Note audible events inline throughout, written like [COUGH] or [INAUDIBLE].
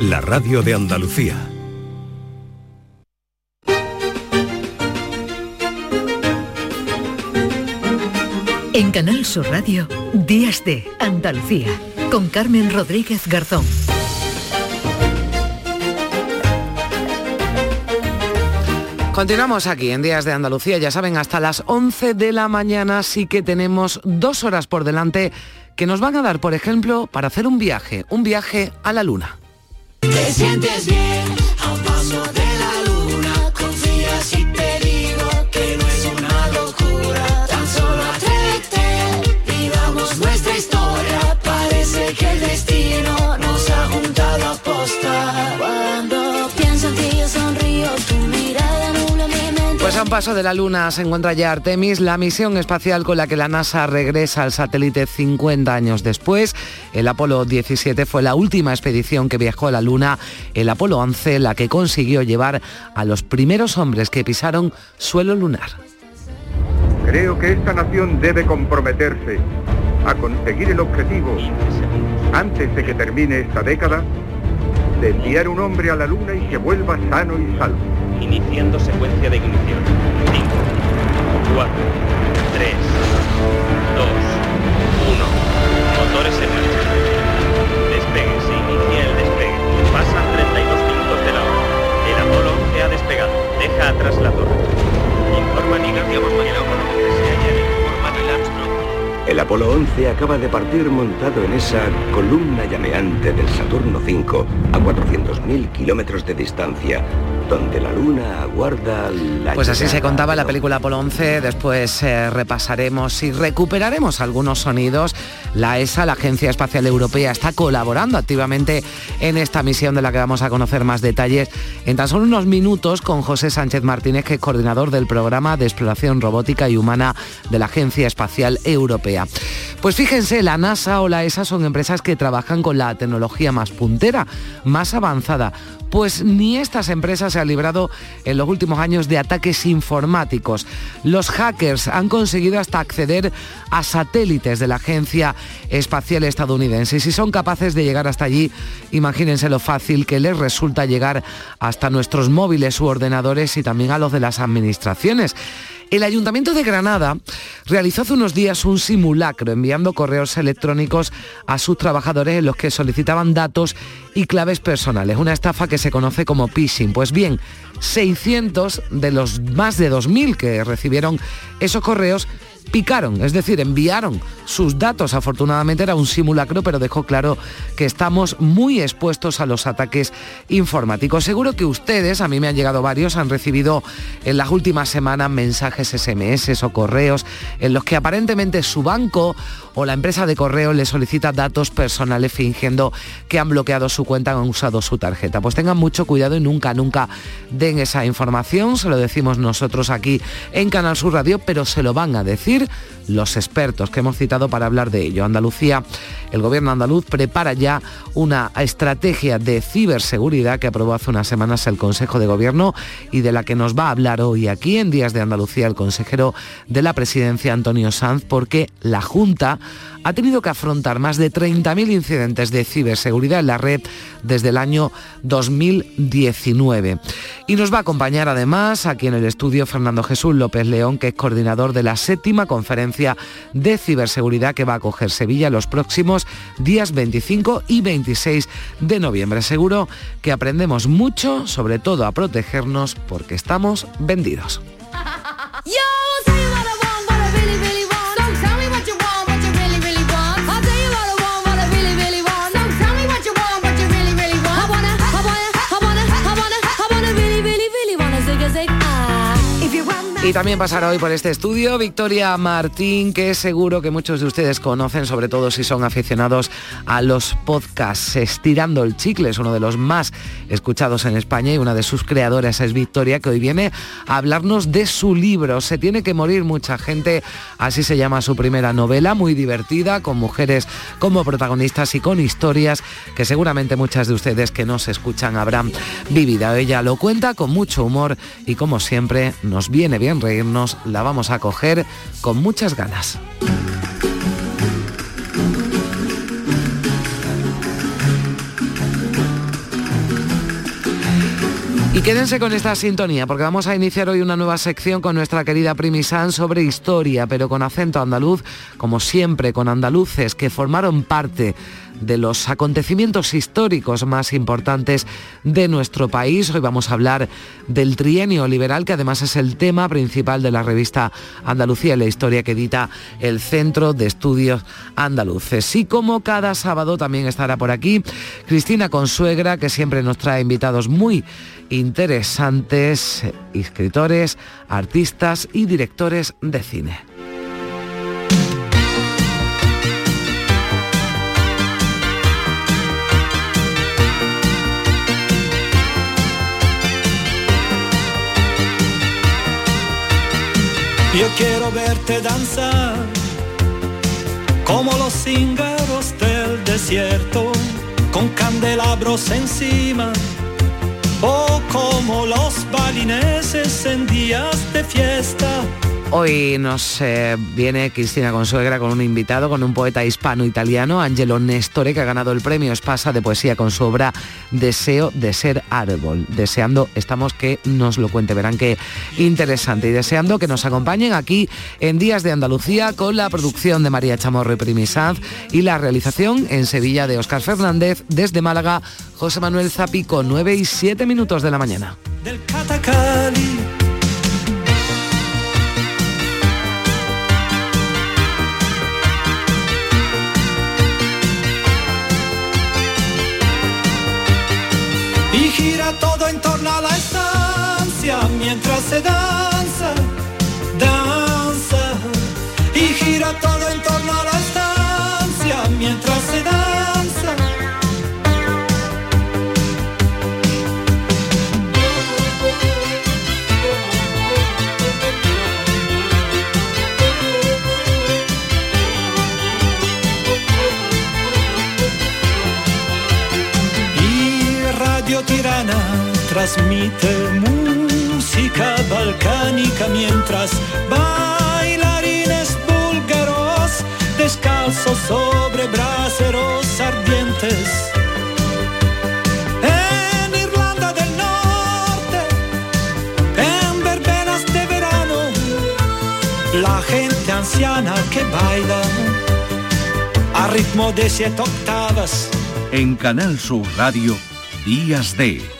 la radio de Andalucía. En Canal Sur Radio, Días de Andalucía, con Carmen Rodríguez Garzón. Continuamos aquí en Días de Andalucía, ya saben, hasta las 11 de la mañana sí que tenemos dos horas por delante que nos van a dar, por ejemplo, para hacer un viaje, un viaje a la Luna. Te sientes bien a paso de paso de la Luna se encuentra ya Artemis, la misión espacial con la que la NASA regresa al satélite 50 años después. El Apolo 17 fue la última expedición que viajó a la Luna. El Apolo 11 la que consiguió llevar a los primeros hombres que pisaron suelo lunar. Creo que esta nación debe comprometerse a conseguir el objetivo, antes de que termine esta década, de enviar un hombre a la luna y que vuelva sano y salvo. Iniciando secuencia de ignición. 5, 4, 3, 2, 1. Motores en marcha. Despegue. Se inicia el despegue. Pasan 32 minutos de la hora. El Apolo 11 ha despegado. Deja atrás la torre. Informa Neil Armstrong. El Apolo 11 se halla en el Armstrong. El Apolo 11 acaba de partir montado en esa columna llameante del Saturno 5 a 400.000 kilómetros de distancia, donde la Luna aguarda la Pues así se contaba la película Apolo 11, después eh, repasaremos y recuperaremos algunos sonidos. La ESA, la Agencia Espacial Europea, está colaborando activamente en esta misión de la que vamos a conocer más detalles en tan solo unos minutos con José Sánchez Martínez, que es coordinador del programa de exploración robótica y humana de la Agencia Espacial Europea. Pues fíjense, la NASA o la ESA son empresas que trabajan con la tecnología más puntera, más avanzada. Pues ni estas empresas se han librado en los últimos años de ataques informáticos. Los hackers han conseguido hasta acceder a satélites de la Agencia Espacial Estadounidense. Y si son capaces de llegar hasta allí, imagínense lo fácil que les resulta llegar hasta nuestros móviles u ordenadores y también a los de las administraciones. El Ayuntamiento de Granada realizó hace unos días un simulacro enviando correos electrónicos a sus trabajadores en los que solicitaban datos y claves personales, una estafa que se conoce como phishing. Pues bien, 600 de los más de 2.000 que recibieron esos correos picaron, es decir, enviaron sus datos. Afortunadamente era un simulacro, pero dejó claro que estamos muy expuestos a los ataques informáticos. Seguro que ustedes, a mí me han llegado varios, han recibido en las últimas semanas mensajes SMS o correos en los que aparentemente su banco o la empresa de correo le solicita datos personales fingiendo que han bloqueado su cuenta han usado su tarjeta. Pues tengan mucho cuidado y nunca, nunca den esa información, se lo decimos nosotros aquí en Canal Sur Radio, pero se lo van a decir decir los expertos que hemos citado para hablar de ello. Andalucía, el gobierno andaluz prepara ya una estrategia de ciberseguridad que aprobó hace unas semanas el Consejo de Gobierno y de la que nos va a hablar hoy aquí en Días de Andalucía el consejero de la presidencia Antonio Sanz porque la Junta ha tenido que afrontar más de 30.000 incidentes de ciberseguridad en la red desde el año 2019. Y nos va a acompañar además aquí en el estudio Fernando Jesús López León, que es coordinador de la séptima conferencia de ciberseguridad que va a acoger Sevilla los próximos días 25 y 26 de noviembre. Seguro que aprendemos mucho, sobre todo a protegernos porque estamos vendidos. [LAUGHS] Y también pasará hoy por este estudio Victoria Martín, que seguro que muchos de ustedes conocen, sobre todo si son aficionados a los podcasts. Estirando el chicle es uno de los más escuchados en España y una de sus creadoras es Victoria, que hoy viene a hablarnos de su libro. Se tiene que morir mucha gente, así se llama su primera novela, muy divertida, con mujeres como protagonistas y con historias que seguramente muchas de ustedes que nos escuchan habrán vivido. Ella lo cuenta con mucho humor y como siempre nos viene bien reírnos, la vamos a coger con muchas ganas. Y quédense con esta sintonía porque vamos a iniciar hoy una nueva sección con nuestra querida Primisan sobre historia, pero con acento andaluz, como siempre, con andaluces que formaron parte de los acontecimientos históricos más importantes de nuestro país. Hoy vamos a hablar del trienio liberal, que además es el tema principal de la revista Andalucía y la Historia que edita el Centro de Estudios Andaluces. Y como cada sábado también estará por aquí Cristina Consuegra, que siempre nos trae invitados muy interesantes, escritores, artistas y directores de cine. Yo quiero verte danzar como los cíngaros del desierto, con candelabros encima, o como los balineses en días de fiesta Hoy nos eh, viene Cristina Consuegra con un invitado, con un poeta hispano-italiano, Angelo Nestore, que ha ganado el premio Espasa de poesía con su obra Deseo de ser árbol. Deseando, estamos que nos lo cuente, verán qué interesante. Y deseando que nos acompañen aquí en Días de Andalucía con la producción de María Chamorro y Primisanz y la realización en Sevilla de Óscar Fernández, desde Málaga, José Manuel Zapico, 9 y 7 minutos de la mañana. Todo en torno a la estancia mientras se danza, danza. Y gira todo en torno a la estancia mientras se danza. Transmite música balcánica mientras bailarines búlgaros descalzos sobre braseros ardientes. En Irlanda del Norte, en verbenas de verano, la gente anciana que baila a ritmo de siete octavas. En Canal Sur Radio, Días de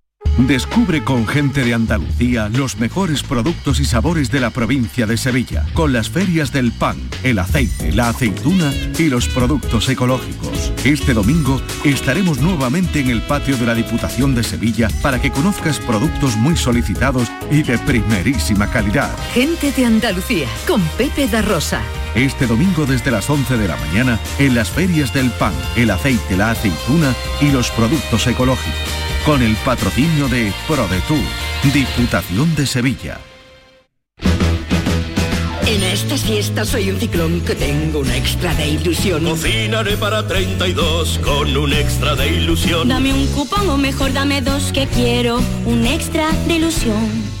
Descubre con gente de Andalucía los mejores productos y sabores de la provincia de Sevilla, con las ferias del pan, el aceite, la aceituna y los productos ecológicos. Este domingo estaremos nuevamente en el patio de la Diputación de Sevilla para que conozcas productos muy solicitados y de primerísima calidad. Gente de Andalucía con Pepe da Rosa. Este domingo desde las 11 de la mañana en las ferias del pan, el aceite, la aceituna y los productos ecológicos. Con el patrocinio de ProDetour, Diputación de Sevilla. En estas fiestas soy un ciclón que tengo un extra de ilusión. Cocinaré para 32 con un extra de ilusión. Dame un cupón o mejor dame dos que quiero un extra de ilusión.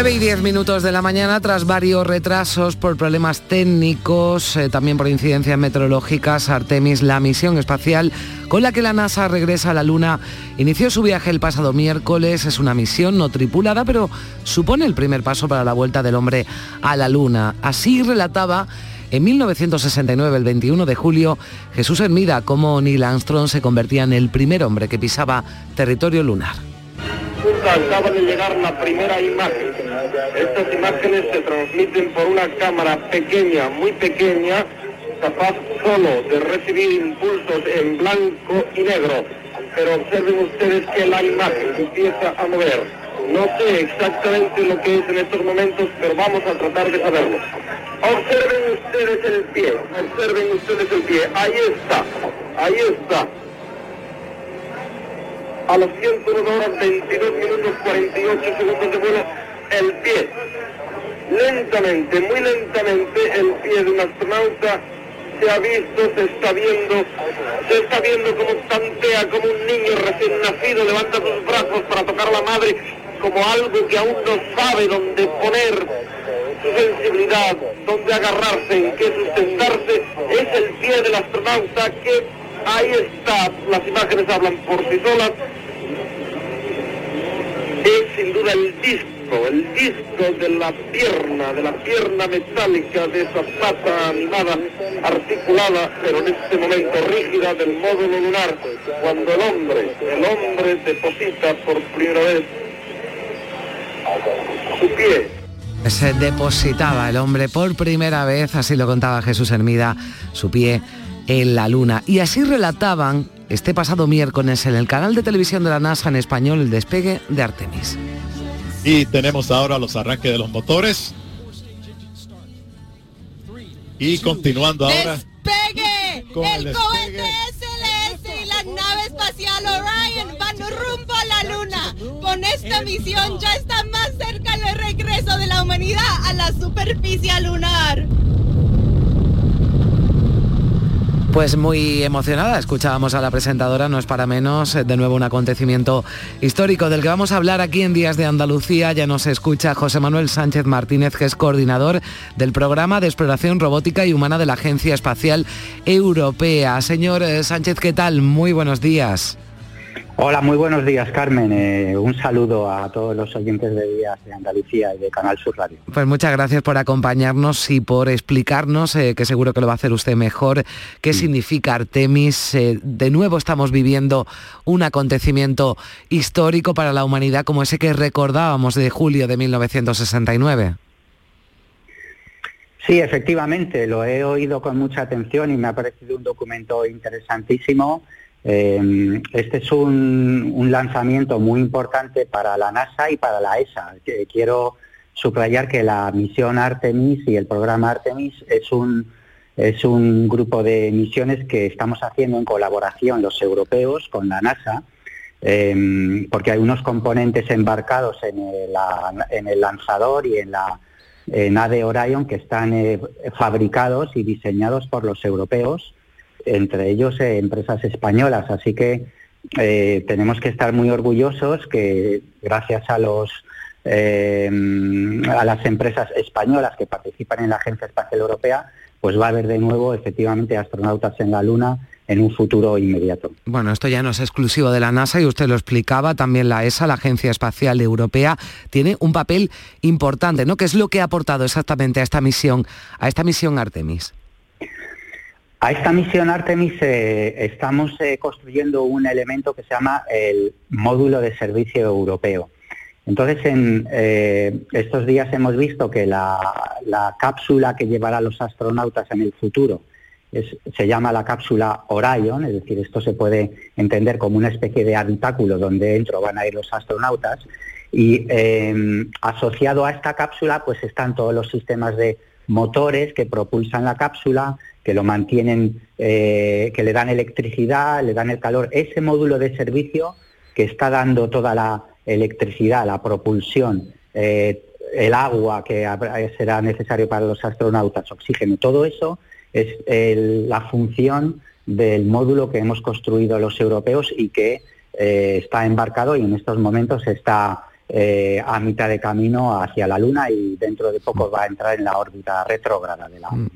9 y 10 minutos de la mañana tras varios retrasos por problemas técnicos, eh, también por incidencias meteorológicas, Artemis, la misión espacial con la que la NASA regresa a la Luna, inició su viaje el pasado miércoles. Es una misión no tripulada, pero supone el primer paso para la vuelta del hombre a la Luna. Así relataba en 1969, el 21 de julio, Jesús Hermida, cómo Neil Armstrong se convertía en el primer hombre que pisaba territorio lunar acaba de llegar la primera imagen. Estas imágenes se transmiten por una cámara pequeña, muy pequeña, capaz solo de recibir impulsos en blanco y negro. Pero observen ustedes que la imagen empieza a mover. No sé exactamente lo que es en estos momentos, pero vamos a tratar de saberlo. Observen ustedes el pie, observen ustedes el pie. Ahí está, ahí está a los 101 horas 22 minutos 48 segundos de vuelo el pie. Lentamente, muy lentamente, el pie de un astronauta se ha visto, se está viendo, se está viendo como tantea, como un niño recién nacido levanta sus brazos para tocar a la madre, como algo que aún no sabe dónde poner su sensibilidad, dónde agarrarse, en qué sustentarse, es el pie del astronauta que ahí está, las imágenes hablan por sí solas, es sin duda el disco, el disco de la pierna, de la pierna metálica de esa pata animada, articulada, pero en este momento rígida del módulo lunar, cuando el hombre, el hombre deposita por primera vez su pie se depositaba el hombre por primera vez, así lo contaba Jesús Hermida, su pie en la luna. Y así relataban este pasado miércoles en el canal de televisión de la NASA en español el despegue de Artemis. Y tenemos ahora los arranques de los motores. Y continuando ahora. ¡Despegue! el, cohete SLS y la nave espacial Orion van rumbo a la Luna. Con esta misión ya está más cerca el regreso de la humanidad a la superficie lunar. Pues muy emocionada, escuchábamos a la presentadora, no es para menos, de nuevo un acontecimiento histórico del que vamos a hablar aquí en Días de Andalucía. Ya nos escucha José Manuel Sánchez Martínez, que es coordinador del programa de exploración robótica y humana de la Agencia Espacial Europea. Señor eh, Sánchez, ¿qué tal? Muy buenos días. Hola, muy buenos días, Carmen. Eh, un saludo a todos los oyentes de Días de Andalucía y de Canal Sur Radio. Pues muchas gracias por acompañarnos y por explicarnos, eh, que seguro que lo va a hacer usted mejor, qué significa Artemis. Eh, de nuevo estamos viviendo un acontecimiento histórico para la humanidad como ese que recordábamos de julio de 1969. Sí, efectivamente, lo he oído con mucha atención y me ha parecido un documento interesantísimo eh, este es un, lanzamiento muy importante para la NASA y para la ESA. Quiero subrayar que la misión Artemis y el programa Artemis es un, es un grupo de misiones que estamos haciendo en colaboración los europeos con la NASA, eh, porque hay unos componentes embarcados en el, lanzador y en la nave Orion que están eh, fabricados y diseñados por los europeos entre ellos eh, empresas españolas. Así que eh, tenemos que estar muy orgullosos que gracias a los eh, a las empresas españolas que participan en la Agencia Espacial Europea, pues va a haber de nuevo efectivamente astronautas en la Luna en un futuro inmediato. Bueno, esto ya no es exclusivo de la NASA y usted lo explicaba, también la ESA, la Agencia Espacial Europea, tiene un papel importante, ¿no? ¿Qué es lo que ha aportado exactamente a esta misión, a esta misión Artemis? A esta misión Artemis eh, estamos eh, construyendo un elemento que se llama el módulo de servicio europeo. Entonces, en eh, estos días hemos visto que la, cápsula que llevará los astronautas en el futuro se llama la cápsula Orion, es decir, esto se puede entender como una especie de habitáculo donde dentro van a ir los astronautas. Y asociado a esta cápsula, pues están todos los sistemas de motores que propulsan la cápsula, que lo mantienen, eh, que le dan electricidad, le dan el calor. Ese módulo de servicio que está dando toda la electricidad, la propulsión, eh, el agua que será necesario para los astronautas, oxígeno, todo eso es la función del módulo que hemos construido los europeos y que eh, está embarcado y en estos momentos está eh, a mitad de camino hacia la Luna y dentro de poco va a entrar en la órbita retrógrada de la Luna.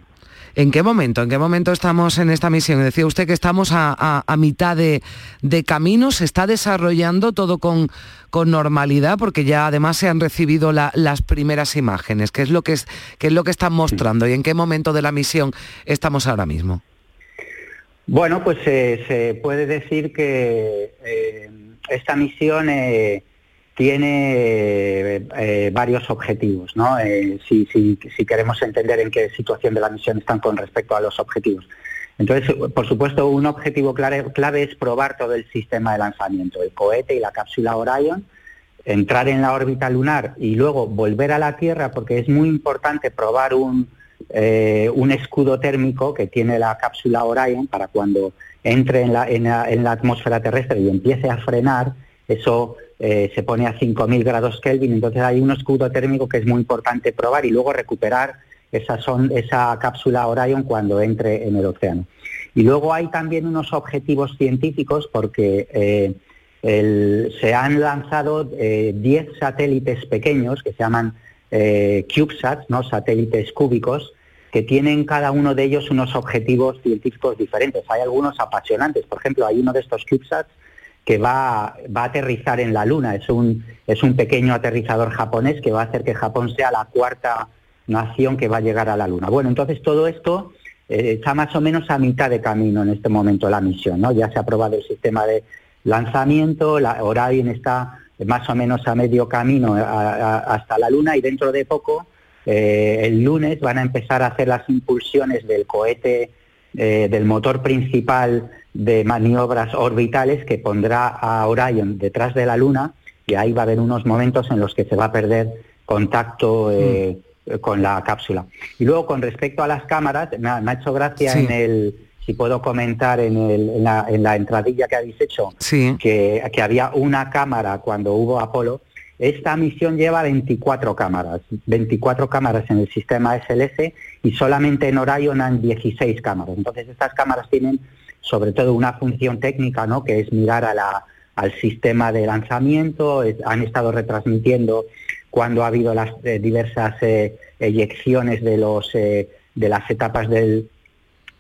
¿En qué momento? ¿En qué momento estamos en esta misión? Decía usted que estamos a, a- a mitad de, de camino, se está desarrollando todo con, con normalidad, porque ya además se han recibido la- las primeras imágenes. ¿Qué es, lo que es, ¿Qué es lo que están mostrando y en qué momento de la misión estamos ahora mismo? Bueno, pues eh, se puede decir que eh, esta misión eh, tiene eh, eh, varios objetivos, ¿no? Eh, si, queremos entender en qué situación de la misión están con respecto a los objetivos. Entonces, por supuesto, un objetivo clave, clave es probar todo el sistema de lanzamiento, el cohete y la cápsula Orion, entrar en la órbita lunar y luego volver a la Tierra, porque es muy importante probar un, eh, un escudo térmico que tiene la cápsula Orion para cuando entre en la, en la- en la atmósfera terrestre y empiece a frenar, eso eh, se pone a 5.000 grados Kelvin, entonces hay un escudo térmico que es muy importante probar y luego recuperar esa, son, esa cápsula Orion cuando entre en el océano. Y luego hay también unos objetivos científicos porque eh, se han lanzado eh, 10 satélites pequeños que se llaman eh, CubeSats, ¿no? satélites cúbicos, que tienen cada uno de ellos unos objetivos científicos diferentes. Hay algunos apasionantes, por ejemplo, hay uno de estos CubeSats que va, va a aterrizar en la Luna. Es un, es un pequeño aterrizador japonés que va a hacer que Japón sea la cuarta nación que va a llegar a la Luna. Bueno, entonces todo esto eh, está más o menos a mitad de camino en este momento la misión, ¿no? Ya se ha aprobado el sistema de lanzamiento, la Orion está más o menos a medio camino hasta la Luna y dentro de poco, eh, el lunes, van a empezar a hacer las impulsiones del cohete, eh, del motor principal de maniobras orbitales que pondrá a Orion detrás de la Luna y ahí va a haber unos momentos en los que se va a perder contacto eh, con la cápsula. Y luego con respecto a las cámaras, me ha, me ha hecho gracia Sí. en el, si puedo comentar en, el- en la, en la entradilla que habéis hecho, Sí. que, que había una cámara cuando hubo Apolo. Esta misión lleva 24 cámaras, 24 cámaras en el sistema SLS y solamente en Orion han 16 cámaras. Entonces estas cámaras tienen sobre todo una función técnica, ¿no? que es mirar a la- al sistema de lanzamiento, han estado retransmitiendo cuando ha habido las eh, diversas eh, eyecciones de, los, eh, de las etapas del,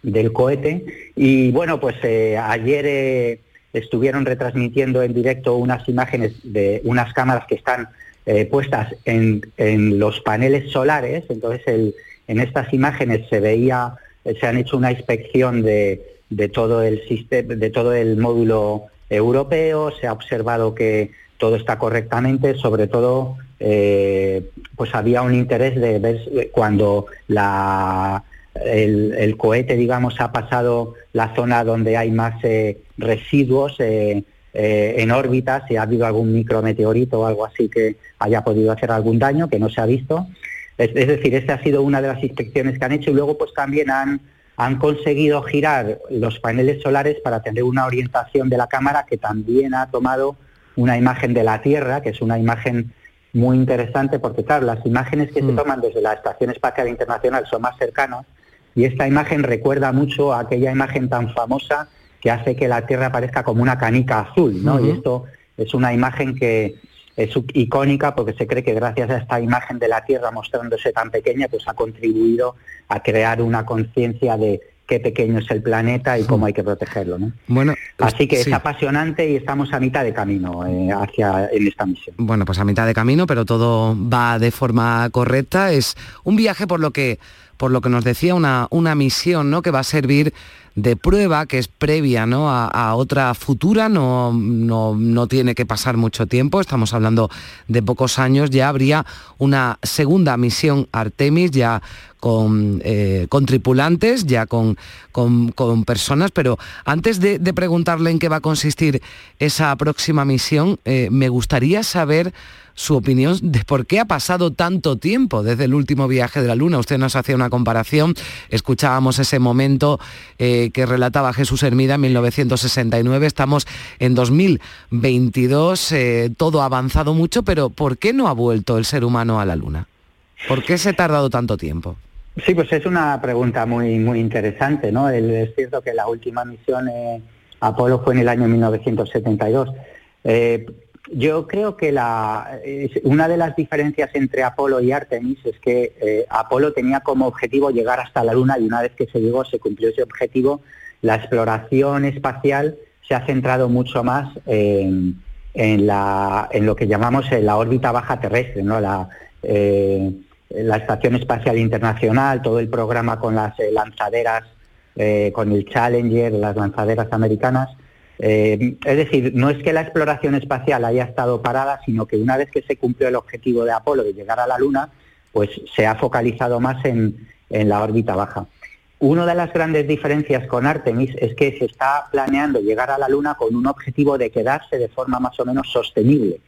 del cohete. Y bueno, pues eh, ayer estuvieron retransmitiendo en directo unas imágenes de unas cámaras que están puestas en, en los paneles solares. Entonces, el- en estas imágenes se veía, se han hecho una inspección de, de todo el sistema, de todo el módulo europeo. Se ha observado que todo está correctamente, sobre todo eh, pues había un interés de ver cuando la, el, el cohete, digamos, ha pasado la zona donde hay más eh, residuos eh, eh, en órbita, si ha habido algún micrometeorito o algo así que haya podido hacer algún daño, que no se ha visto. Es, es decir, esta ha sido una de las inspecciones que han hecho y luego pues también han, han conseguido girar los paneles solares para tener una orientación de la cámara que también ha tomado una imagen de la Tierra, que es una imagen muy interesante porque, claro, las imágenes que se toman desde la Estación Espacial Internacional son más cercanas y esta imagen recuerda mucho a aquella imagen tan famosa que hace que la Tierra parezca como una canica azul, ¿no? Y esto es una imagen que es icónica porque se cree que gracias a esta imagen de la Tierra mostrándose tan pequeña, pues ha contribuido a crear una conciencia de qué pequeño es el planeta y cómo hay que protegerlo, ¿no? Bueno, Así que sí. es apasionante y estamos a mitad de camino eh, hacia en esta misión. Bueno, pues a mitad de camino, pero todo va de forma correcta. Es un viaje por lo que, por lo que nos decía, una, una misión ¿no? que va a servir de prueba, que es previa ¿no? a, otra futura, no, no, no tiene que pasar mucho tiempo, estamos hablando de pocos años, ya habría una segunda misión Artemis, ya con, eh, con tripulantes, ya con, con- personas, pero antes de, de preguntarle en qué va a consistir esa próxima misión, eh, me gustaría saber su opinión de por qué ha pasado tanto tiempo desde el último viaje de la Luna. Usted nos hacía una comparación, escuchábamos ese momento eh, que relataba Jesús Hermida en 1969, estamos en 2022, eh, todo ha avanzado mucho, pero ¿por qué no ha vuelto el ser humano a la Luna? ¿Por qué se ha tardado tanto tiempo? Sí, pues es una pregunta muy muy interesante, ¿no? El- es cierto que la última misión eh, Apolo fue en el año 1972. Eh, yo creo que la, una de las diferencias entre Apolo y Artemis es que eh, Apolo tenía como objetivo llegar hasta la Luna y una vez que se llegó, se cumplió ese objetivo, la exploración espacial se ha centrado mucho más en, la, en lo que llamamos eh, la órbita baja terrestre, ¿no? La, eh, la Estación Espacial Internacional, todo el programa con las eh, lanzaderas, con el Challenger, las lanzaderas americanas. Eh, es decir, no es que la exploración espacial haya estado parada, sino que una vez que se cumplió el objetivo de Apolo de llegar a la Luna, pues se ha focalizado más en, en la órbita baja. Una de las grandes diferencias con Artemis es que se está planeando llegar a la Luna con un objetivo de quedarse de forma más o menos sostenible.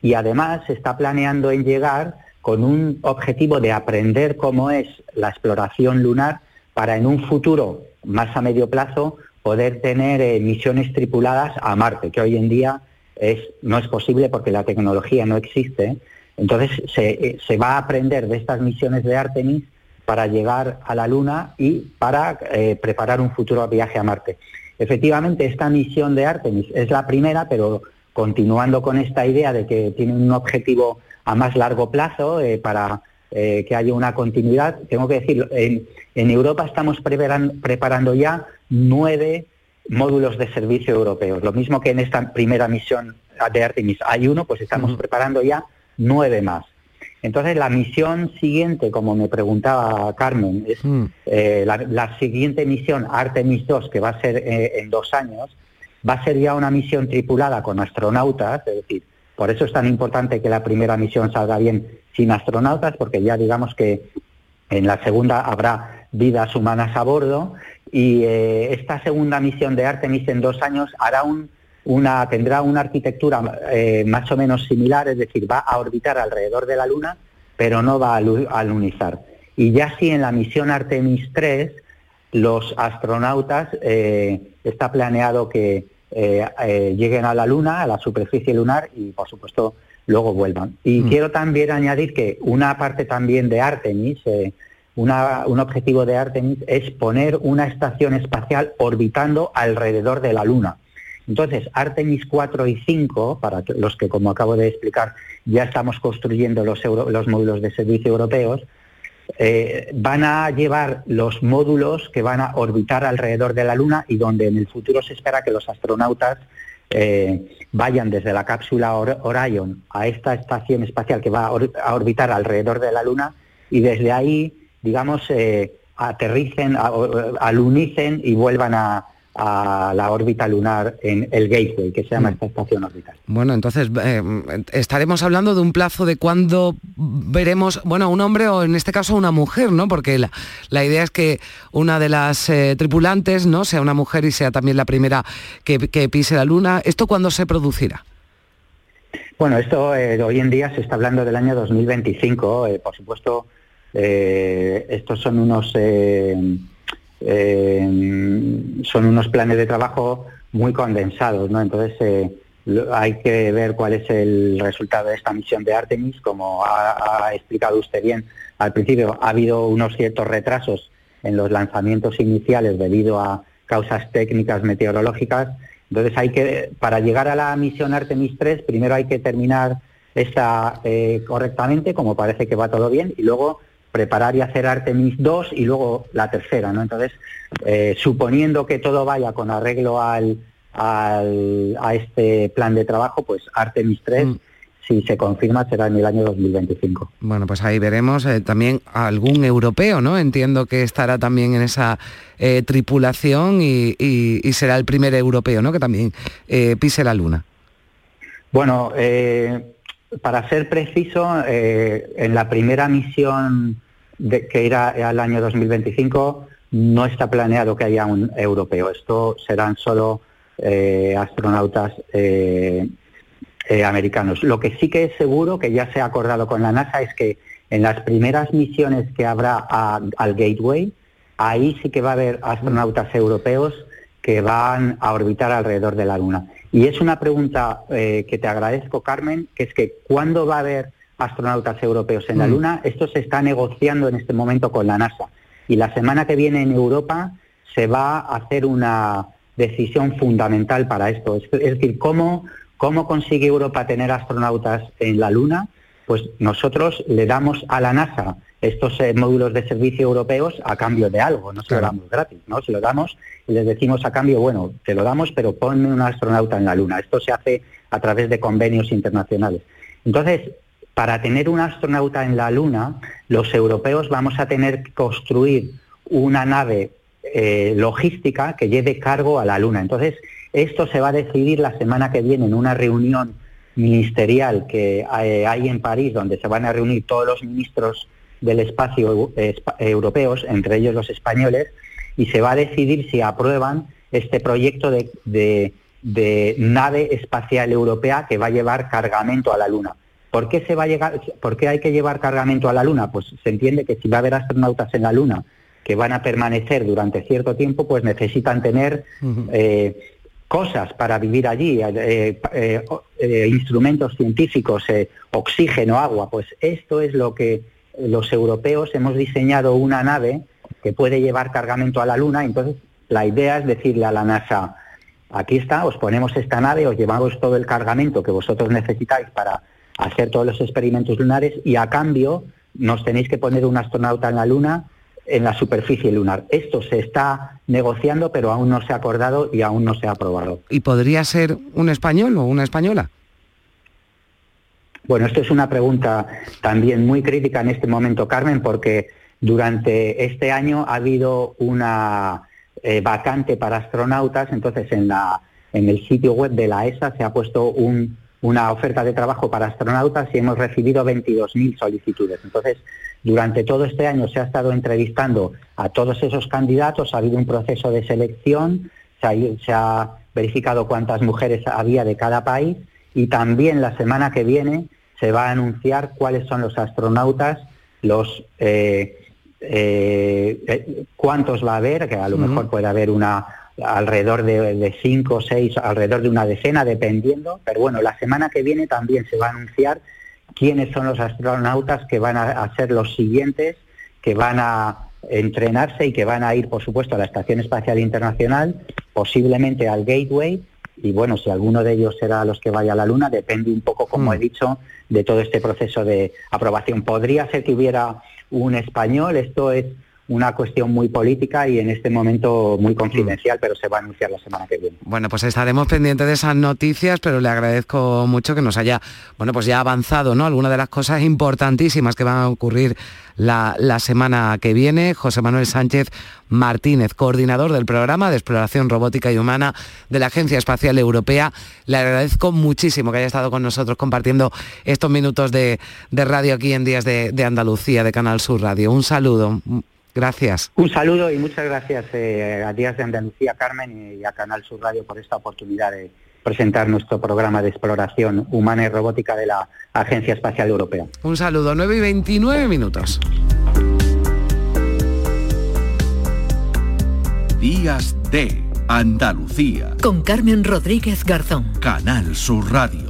Y además se está planeando en llegar con un objetivo de aprender cómo es la exploración lunar para en un futuro más a medio plazo poder tener eh, misiones tripuladas a Marte, que hoy en día es, no es posible porque la tecnología no existe. Entonces se, eh, se va a aprender de estas misiones de Artemis para llegar a la Luna y para eh, preparar un futuro viaje a Marte. Efectivamente, esta misión de Artemis es la primera, pero continuando con esta idea de que tiene un objetivo a más largo plazo eh, para eh, que haya una continuidad, tengo que decir, en, en Europa estamos preparan- preparando ya nueve módulos de servicio europeos. Lo mismo que en esta primera misión de Artemis hay uno, pues estamos preparando ya nueve más. Entonces, la misión siguiente, como me preguntaba Carmen, es eh, la, la siguiente misión, Artemis 2, que va a ser eh, en dos años, va a ser ya una misión tripulada con astronautas, es decir, por eso es tan importante que la primera misión salga bien sin astronautas, porque ya digamos que en la segunda habrá vidas humanas a bordo y eh, esta segunda misión de Artemis en dos años hará un, una, tendrá una arquitectura eh, más o menos similar, es decir, va a orbitar alrededor de la Luna, pero no va a lu- a lunizar. Y ya si en la misión Artemis 3 los astronautas eh, está planeado que eh, eh, lleguen a la Luna, a la superficie lunar y por supuesto luego vuelvan. Y quiero también añadir que una parte también de Artemis, eh, una- un objetivo de Artemis es poner una estación espacial orbitando alrededor de la Luna. Entonces, Artemis 4 y 5, para los que, como acabo de explicar, ya estamos construyendo los, euro- los módulos de servicio europeos, eh, van a llevar los módulos que van a orbitar alrededor de la Luna y donde en el futuro se espera que los astronautas eh, vayan desde la cápsula Or- Orion a esta estación espacial que va a orbitar alrededor de la Luna y desde ahí, digamos, eh, aterricen, a- alunicen y vuelvan a, a la órbita lunar en el Gateway, que se llama esta estación orbital. Bueno, entonces eh, estaremos hablando de un plazo de cuándo veremos, bueno, un hombre o en este caso una mujer, ¿no? Porque la, la idea es que una de las eh, tripulantes, ¿no? Sea una mujer y sea también la primera que, que pise la luna. ¿Esto cuándo se producirá? Bueno, esto eh, hoy en día se está hablando del año 2025. eh, por supuesto, eh, estos son unos eh, eh, son unos planes de trabajo muy condensados, ¿no? Entonces eh, hay que ver cuál es el resultado de esta misión de Artemis. Como ha, ha explicado usted bien al principio, ha habido unos ciertos retrasos en los lanzamientos iniciales debido a causas técnicas meteorológicas. Entonces hay que, para llegar a la misión Artemis 3, primero hay que terminar esta eh, correctamente, como parece que va todo bien, y luego preparar y hacer Artemis 2 y luego la tercera, ¿no? Entonces, eh, suponiendo que todo vaya con arreglo al, al- a este plan de trabajo, pues Artemis 3, si se confirma, será en el año 2025. Bueno, pues ahí veremos eh, también a algún europeo, ¿no? Entiendo que estará también en esa eh, tripulación y, y- y será el primer europeo, ¿no? Que también eh, pise la luna. Bueno, eh, para ser preciso, eh, en la primera misión de- que irá al año 2025 no está planeado que haya un europeo. Esto serán solo eh, astronautas eh, eh, americanos. Lo que sí que es seguro, que ya se ha acordado con la NASA, es que en las primeras misiones que habrá al Gateway, ahí sí que va a haber astronautas europeos que van a orbitar alrededor de la Luna. Y es una pregunta eh, que te agradezco, Carmen, que es que ¿cuándo va a haber astronautas europeos en la Mm. Luna? Esto se está negociando en este momento con la NASA. Y la semana que viene en Europa se va a hacer una decisión fundamental para esto. Es, es decir, cómo, ¿Cómo consigue Europa tener astronautas en la Luna? Pues nosotros le damos a la NASA estos eh, módulos de servicio europeos a cambio de algo, no se lo damos gratis, ¿no? Se lo damos y les decimos a cambio, bueno, te lo damos, pero ponme un astronauta en la Luna. Esto se hace a través de convenios internacionales. Entonces, para tener un astronauta en la Luna, los europeos vamos a tener que construir una nave eh, logística que lleve cargo a la Luna. Entonces, esto se va a decidir la semana que viene en una reunión ministerial que hay en París, donde se van a reunir todos los ministros del espacio europeos, entre ellos los españoles, y se va a decidir si aprueban este proyecto de, nave espacial europea que va a llevar cargamento a la Luna. ¿Por qué, se va a llegar, ¿Por qué hay que llevar cargamento a la Luna? Pues se entiende que si va a haber astronautas en la Luna que van a permanecer durante cierto tiempo, pues necesitan tener eh, cosas para vivir allí, eh, eh, instrumentos científicos, oxígeno, agua. Pues esto es lo que los europeos hemos diseñado una nave que puede llevar cargamento a la Luna, entonces la idea es decirle a la NASA, aquí está, os ponemos esta nave, os llevamos todo el cargamento que vosotros necesitáis para hacer todos los experimentos lunares y a cambio nos tenéis que poner un astronauta en la Luna en la superficie lunar. Esto se está negociando, pero aún no se ha acordado y aún no se ha aprobado. ¿Y podría ser un español o una española? Bueno, esto es una pregunta también muy crítica en este momento, Carmen, porque durante este año ha habido una eh, vacante para astronautas, entonces en, la, en el sitio web de la ESA se ha puesto una oferta de trabajo para astronautas y hemos recibido 22.000 solicitudes. Entonces, durante todo este año se ha estado entrevistando a todos esos candidatos, ha habido un proceso de selección, se ha verificado cuántas mujeres había de cada país y también la semana que viene se va a anunciar cuáles son los astronautas, los eh, eh, eh, cuántos va a haber, que a lo mejor puede haber una alrededor de, cinco, seis, alrededor de una decena, dependiendo. Pero bueno, la semana que viene también se va a anunciar quiénes son los astronautas que van a ser los siguientes, que van a entrenarse y que van a ir, por supuesto, a la Estación Espacial Internacional, posiblemente al Gateway y bueno, si alguno de ellos será los que vaya a la Luna, depende un poco, como he mm. dicho, de todo este proceso de aprobación. Podría ser que hubiera un español, esto es una cuestión muy política y en este momento muy confidencial, pero se va a anunciar la semana que viene. Bueno, pues estaremos pendientes de esas noticias, pero le agradezco mucho que nos haya, bueno, pues ya avanzado, ¿no? Algunas de las cosas importantísimas que van a ocurrir la, la semana que viene. José Manuel Sánchez Martínez, coordinador del programa de exploración robótica y humana de la Agencia Espacial Europea. Le agradezco muchísimo que haya estado con nosotros compartiendo estos minutos de, radio aquí en Días de, de Andalucía, de Canal Sur Radio. Un saludo. Gracias. Un saludo y muchas gracias eh, a Días de Andalucía, Carmen, y a Canal Sur Radio por esta oportunidad de presentar nuestro programa de exploración humana y robótica de la Agencia Espacial Europea. Un saludo, 9 y 29 minutos. Días de Andalucía. Con Carmen Rodríguez Garzón. Canal Sur Radio.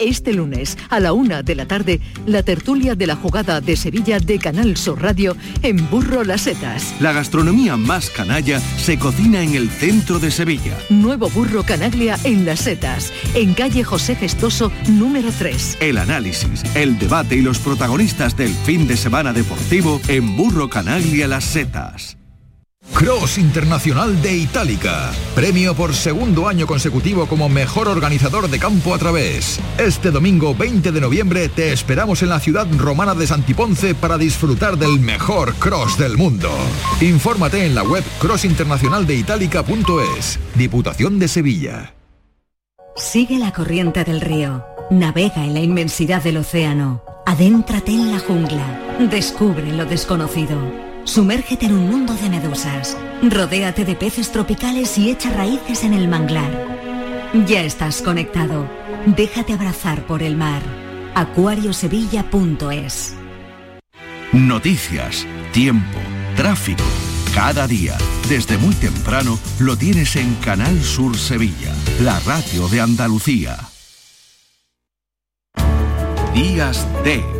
Este lunes, a la una de la tarde, la tertulia de la jugada de Sevilla de Canal Sur Radio en Burro Las Setas. La gastronomía más canalla se cocina en el centro de Sevilla. Nuevo Burro Canaglia en Las Setas, en calle José Gestoso, número 3. El análisis, el debate y los protagonistas del fin de semana deportivo en Burro Canaglia Las Setas. Cross Internacional de Itálica. Premio por segundo año consecutivo como mejor organizador de campo a través. Este domingo 20 de noviembre te esperamos en la ciudad romana de Santiponce para disfrutar del mejor cross del mundo. Infórmate en la web crossinternacionaldeitalica.es. Diputación de Sevilla. Sigue la corriente del río. Navega en la inmensidad del océano. Adéntrate en la jungla. Descubre lo desconocido. Sumérgete en un mundo de medusas. Rodéate de peces tropicales y echa raíces en el manglar. Ya estás conectado. Déjate abrazar por el mar. Acuariosevilla.es Noticias, tiempo Tráfico. Cada día, desde muy temprano, lo tienes en Canal Sur Sevilla, la radio de Andalucía. Días de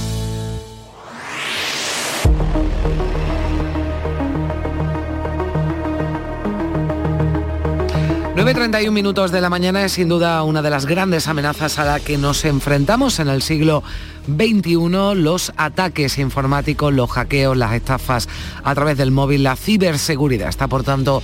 9.31 minutos de la mañana es sin duda una de las grandes amenazas a la que nos enfrentamos en el siglo XXI, los ataques informáticos, los hackeos, las estafas a través del móvil, la ciberseguridad. Está por tanto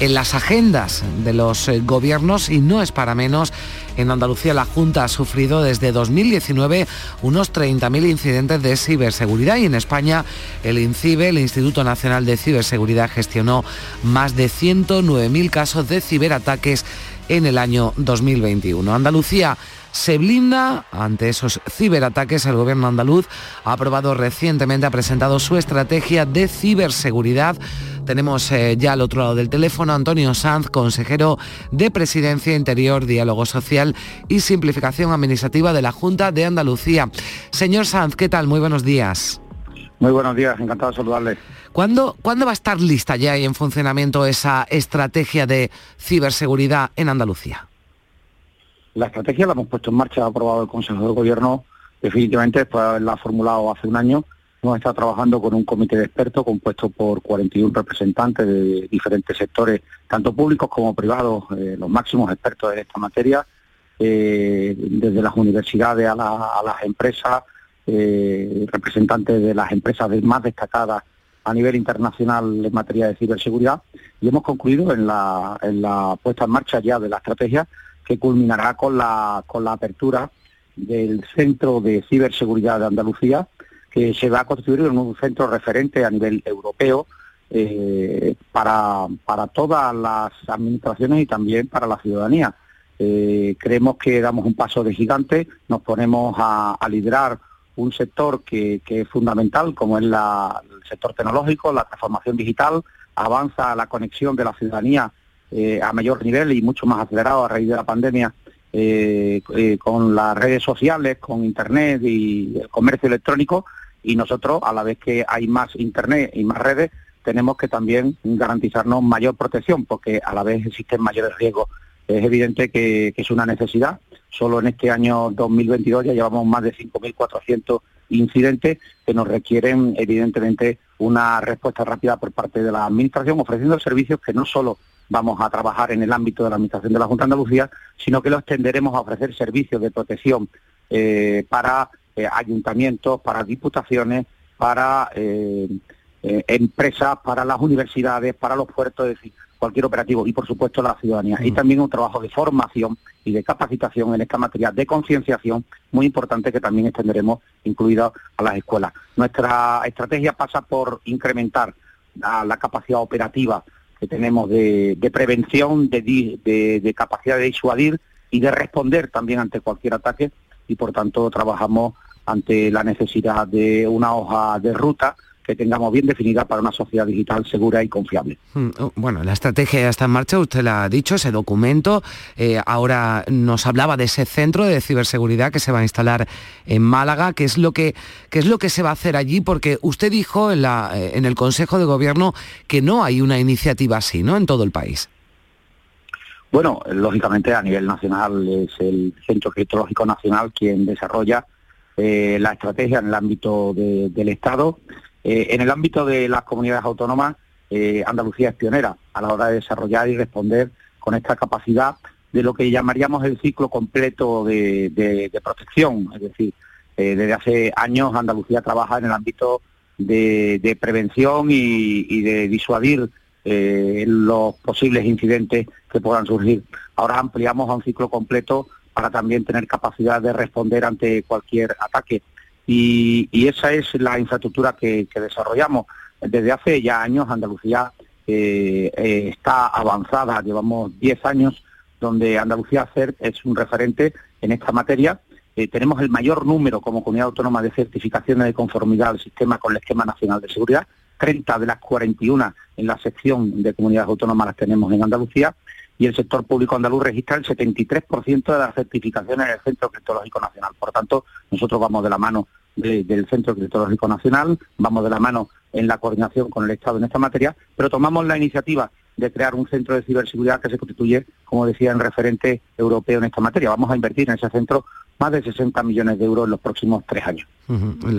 en las agendas de los eh, gobiernos y no es para menos. En Andalucía la Junta ha sufrido desde 2019 unos 30.000 incidentes de ciberseguridad y en España el INCIBE, el Instituto Nacional de Ciberseguridad, gestionó más de 109.000 casos de ciberataques en el año 2021. Andalucía se blinda ante esos ciberataques. El gobierno andaluz ha aprobado recientemente, ha presentado su estrategia de ciberseguridad tenemos eh, ya al otro lado del teléfono Antonio Sanz, consejero de Presidencia Interior, Diálogo Social y Simplificación Administrativa de la Junta de Andalucía. Señor Sanz, ¿qué tal? Muy buenos días. Muy buenos días, encantado de saludarle. ¿Cuándo, ¿Cuándo va a estar lista ya y en funcionamiento esa estrategia de ciberseguridad en Andalucía? La estrategia la hemos puesto en marcha, ha aprobado el Consejo de Gobierno definitivamente, después la ha formulado hace un año Hemos estado trabajando con un comité de expertos compuesto por 41 representantes de diferentes sectores, tanto públicos como privados, eh, los máximos expertos en esta materia, eh, desde las universidades a, las empresas, eh, representantes de las empresas más destacadas a nivel internacional en materia de ciberseguridad y hemos concluido la, en la puesta en marcha ya de la estrategia que culminará con la, con la apertura del Centro de Ciberseguridad de Andalucía, que se va a constituir en un centro referente a nivel europeo eh, para, para todas las administraciones y también para la ciudadanía. Eh, creemos que damos un paso de gigante, nos ponemos a, liderar un sector que, es fundamental, como es el sector tecnológico, la transformación digital, avanza la conexión de la ciudadanía eh, a mayor nivel y mucho más acelerado a raíz de la pandemia con las redes sociales, con Internet y el comercio electrónico y nosotros, a la vez que hay más Internet y más redes, tenemos que también garantizarnos mayor protección, porque a la vez existen mayores riesgos. Es evidente que, es una necesidad. Solo en este año 2022 ya llevamos más de 5.400 incidentes que nos requieren, evidentemente, una respuesta rápida por parte de la Administración, ofreciendo servicios que no solo vamos a trabajar en el ámbito de la Administración de la Junta de Andalucía, sino que los extenderemos a ofrecer servicios de protección eh, para eh, ayuntamientos, para diputaciones, para eh, eh, empresas, para las universidades, para los puertos, es decir, cualquier operativo y por supuesto la ciudadanía. Y mm. también un trabajo de formación y de capacitación en esta materia de concienciación muy importante que también extenderemos incluida a las escuelas. Nuestra estrategia pasa por incrementar la, capacidad operativa que tenemos de, prevención, de capacidad de disuadir y de responder también ante cualquier ataque y por tanto trabajamos ante la necesidad de una hoja de ruta que tengamos bien definida para una sociedad digital segura y confiable. Hmm, oh, bueno, la estrategia ya está en marcha, usted la ha dicho, ese documento. Eh, ahora nos hablaba de ese centro de ciberseguridad que se va a instalar en Málaga. ¿Qué es lo que, qué es lo que se va a hacer allí? Porque usted dijo en, la, eh, en el Consejo de Gobierno que no hay una iniciativa así, ¿no? En todo el país. Bueno, lógicamente a nivel nacional es el Centro Criptológico Nacional quien desarrolla eh, la estrategia en el ámbito del Estado. Eh, en el ámbito de las comunidades autónomas, eh, Andalucía es pionera a la hora de desarrollar y responder con esta capacidad de lo que llamaríamos el ciclo completo de, protección. Es decir, desde hace años Andalucía trabaja en el ámbito de, prevención y, de disuadir los posibles incidentes que puedan surgir. Ahora ampliamos a un ciclo completo para también tener capacidad de responder ante cualquier ataque. Y, esa es la infraestructura que, desarrollamos. Desde hace ya años Andalucía eh, eh, está avanzada, llevamos 10 años donde Andalucía CERT es un referente en esta materia. Eh, tenemos el mayor número como comunidad autónoma de certificaciones de conformidad al sistema con el Esquema Nacional de Seguridad. 30 de las 41 en la sección de comunidades autónomas las tenemos en Andalucía y el sector público andaluz registra el 73% de las certificaciones en el Centro Criptológico Nacional. Por tanto, nosotros vamos de la mano del Centro Criptológico Nacional, vamos de la mano en la coordinación con el Estado en esta materia, pero tomamos la iniciativa de crear un centro de ciberseguridad que se constituye, como decía, en referente europeo en esta materia. Vamos a invertir en ese centro más de 60 millones de euros en los próximos tres años.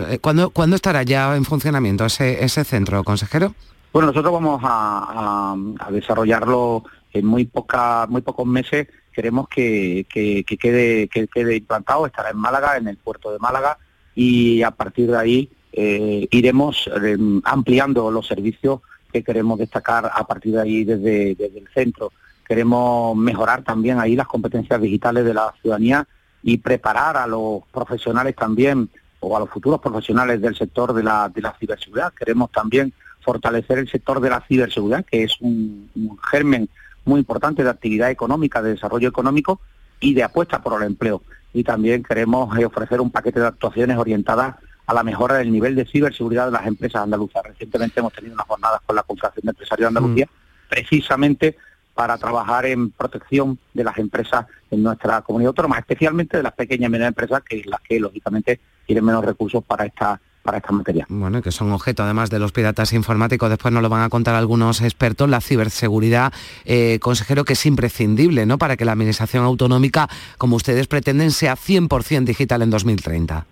Eh, ¿Cuándo, estará ya en funcionamiento ese, ese centro, consejero? Bueno, nosotros vamos a, desarrollarlo en muy poca, muy pocos meses. Queremos que, quede, que quede implantado, estará en Málaga, en el puerto de Málaga, y a partir de ahí eh, iremos eh, ampliando los servicios que queremos destacar a partir de ahí desde, el centro. Queremos mejorar también ahí las competencias digitales de la ciudadanía y preparar a los profesionales también o a los futuros profesionales del sector de la, de la ciberseguridad. Queremos también fortalecer el sector de la ciberseguridad, que es un germen muy importante de actividad económica, de desarrollo económico y de apuesta por el empleo y también queremos eh, ofrecer un paquete de actuaciones orientadas a la mejora del nivel de ciberseguridad de las empresas andaluzas. Recientemente hemos tenido unas jornadas con la Confederación de Empresarios de Andalucía, mm. precisamente para trabajar en protección de las empresas en nuestra comunidad autónoma, especialmente de las pequeñas y medianas empresas, que es las que lógicamente tienen menos recursos para esta para esta materia. Bueno, que son objeto además de los piratas informáticos, después nos lo van a contar algunos expertos, la ciberseguridad, eh, consejero, que es imprescindible ¿no? para que la Administración Autonómica, como ustedes pretenden, sea 100% digital en 2030.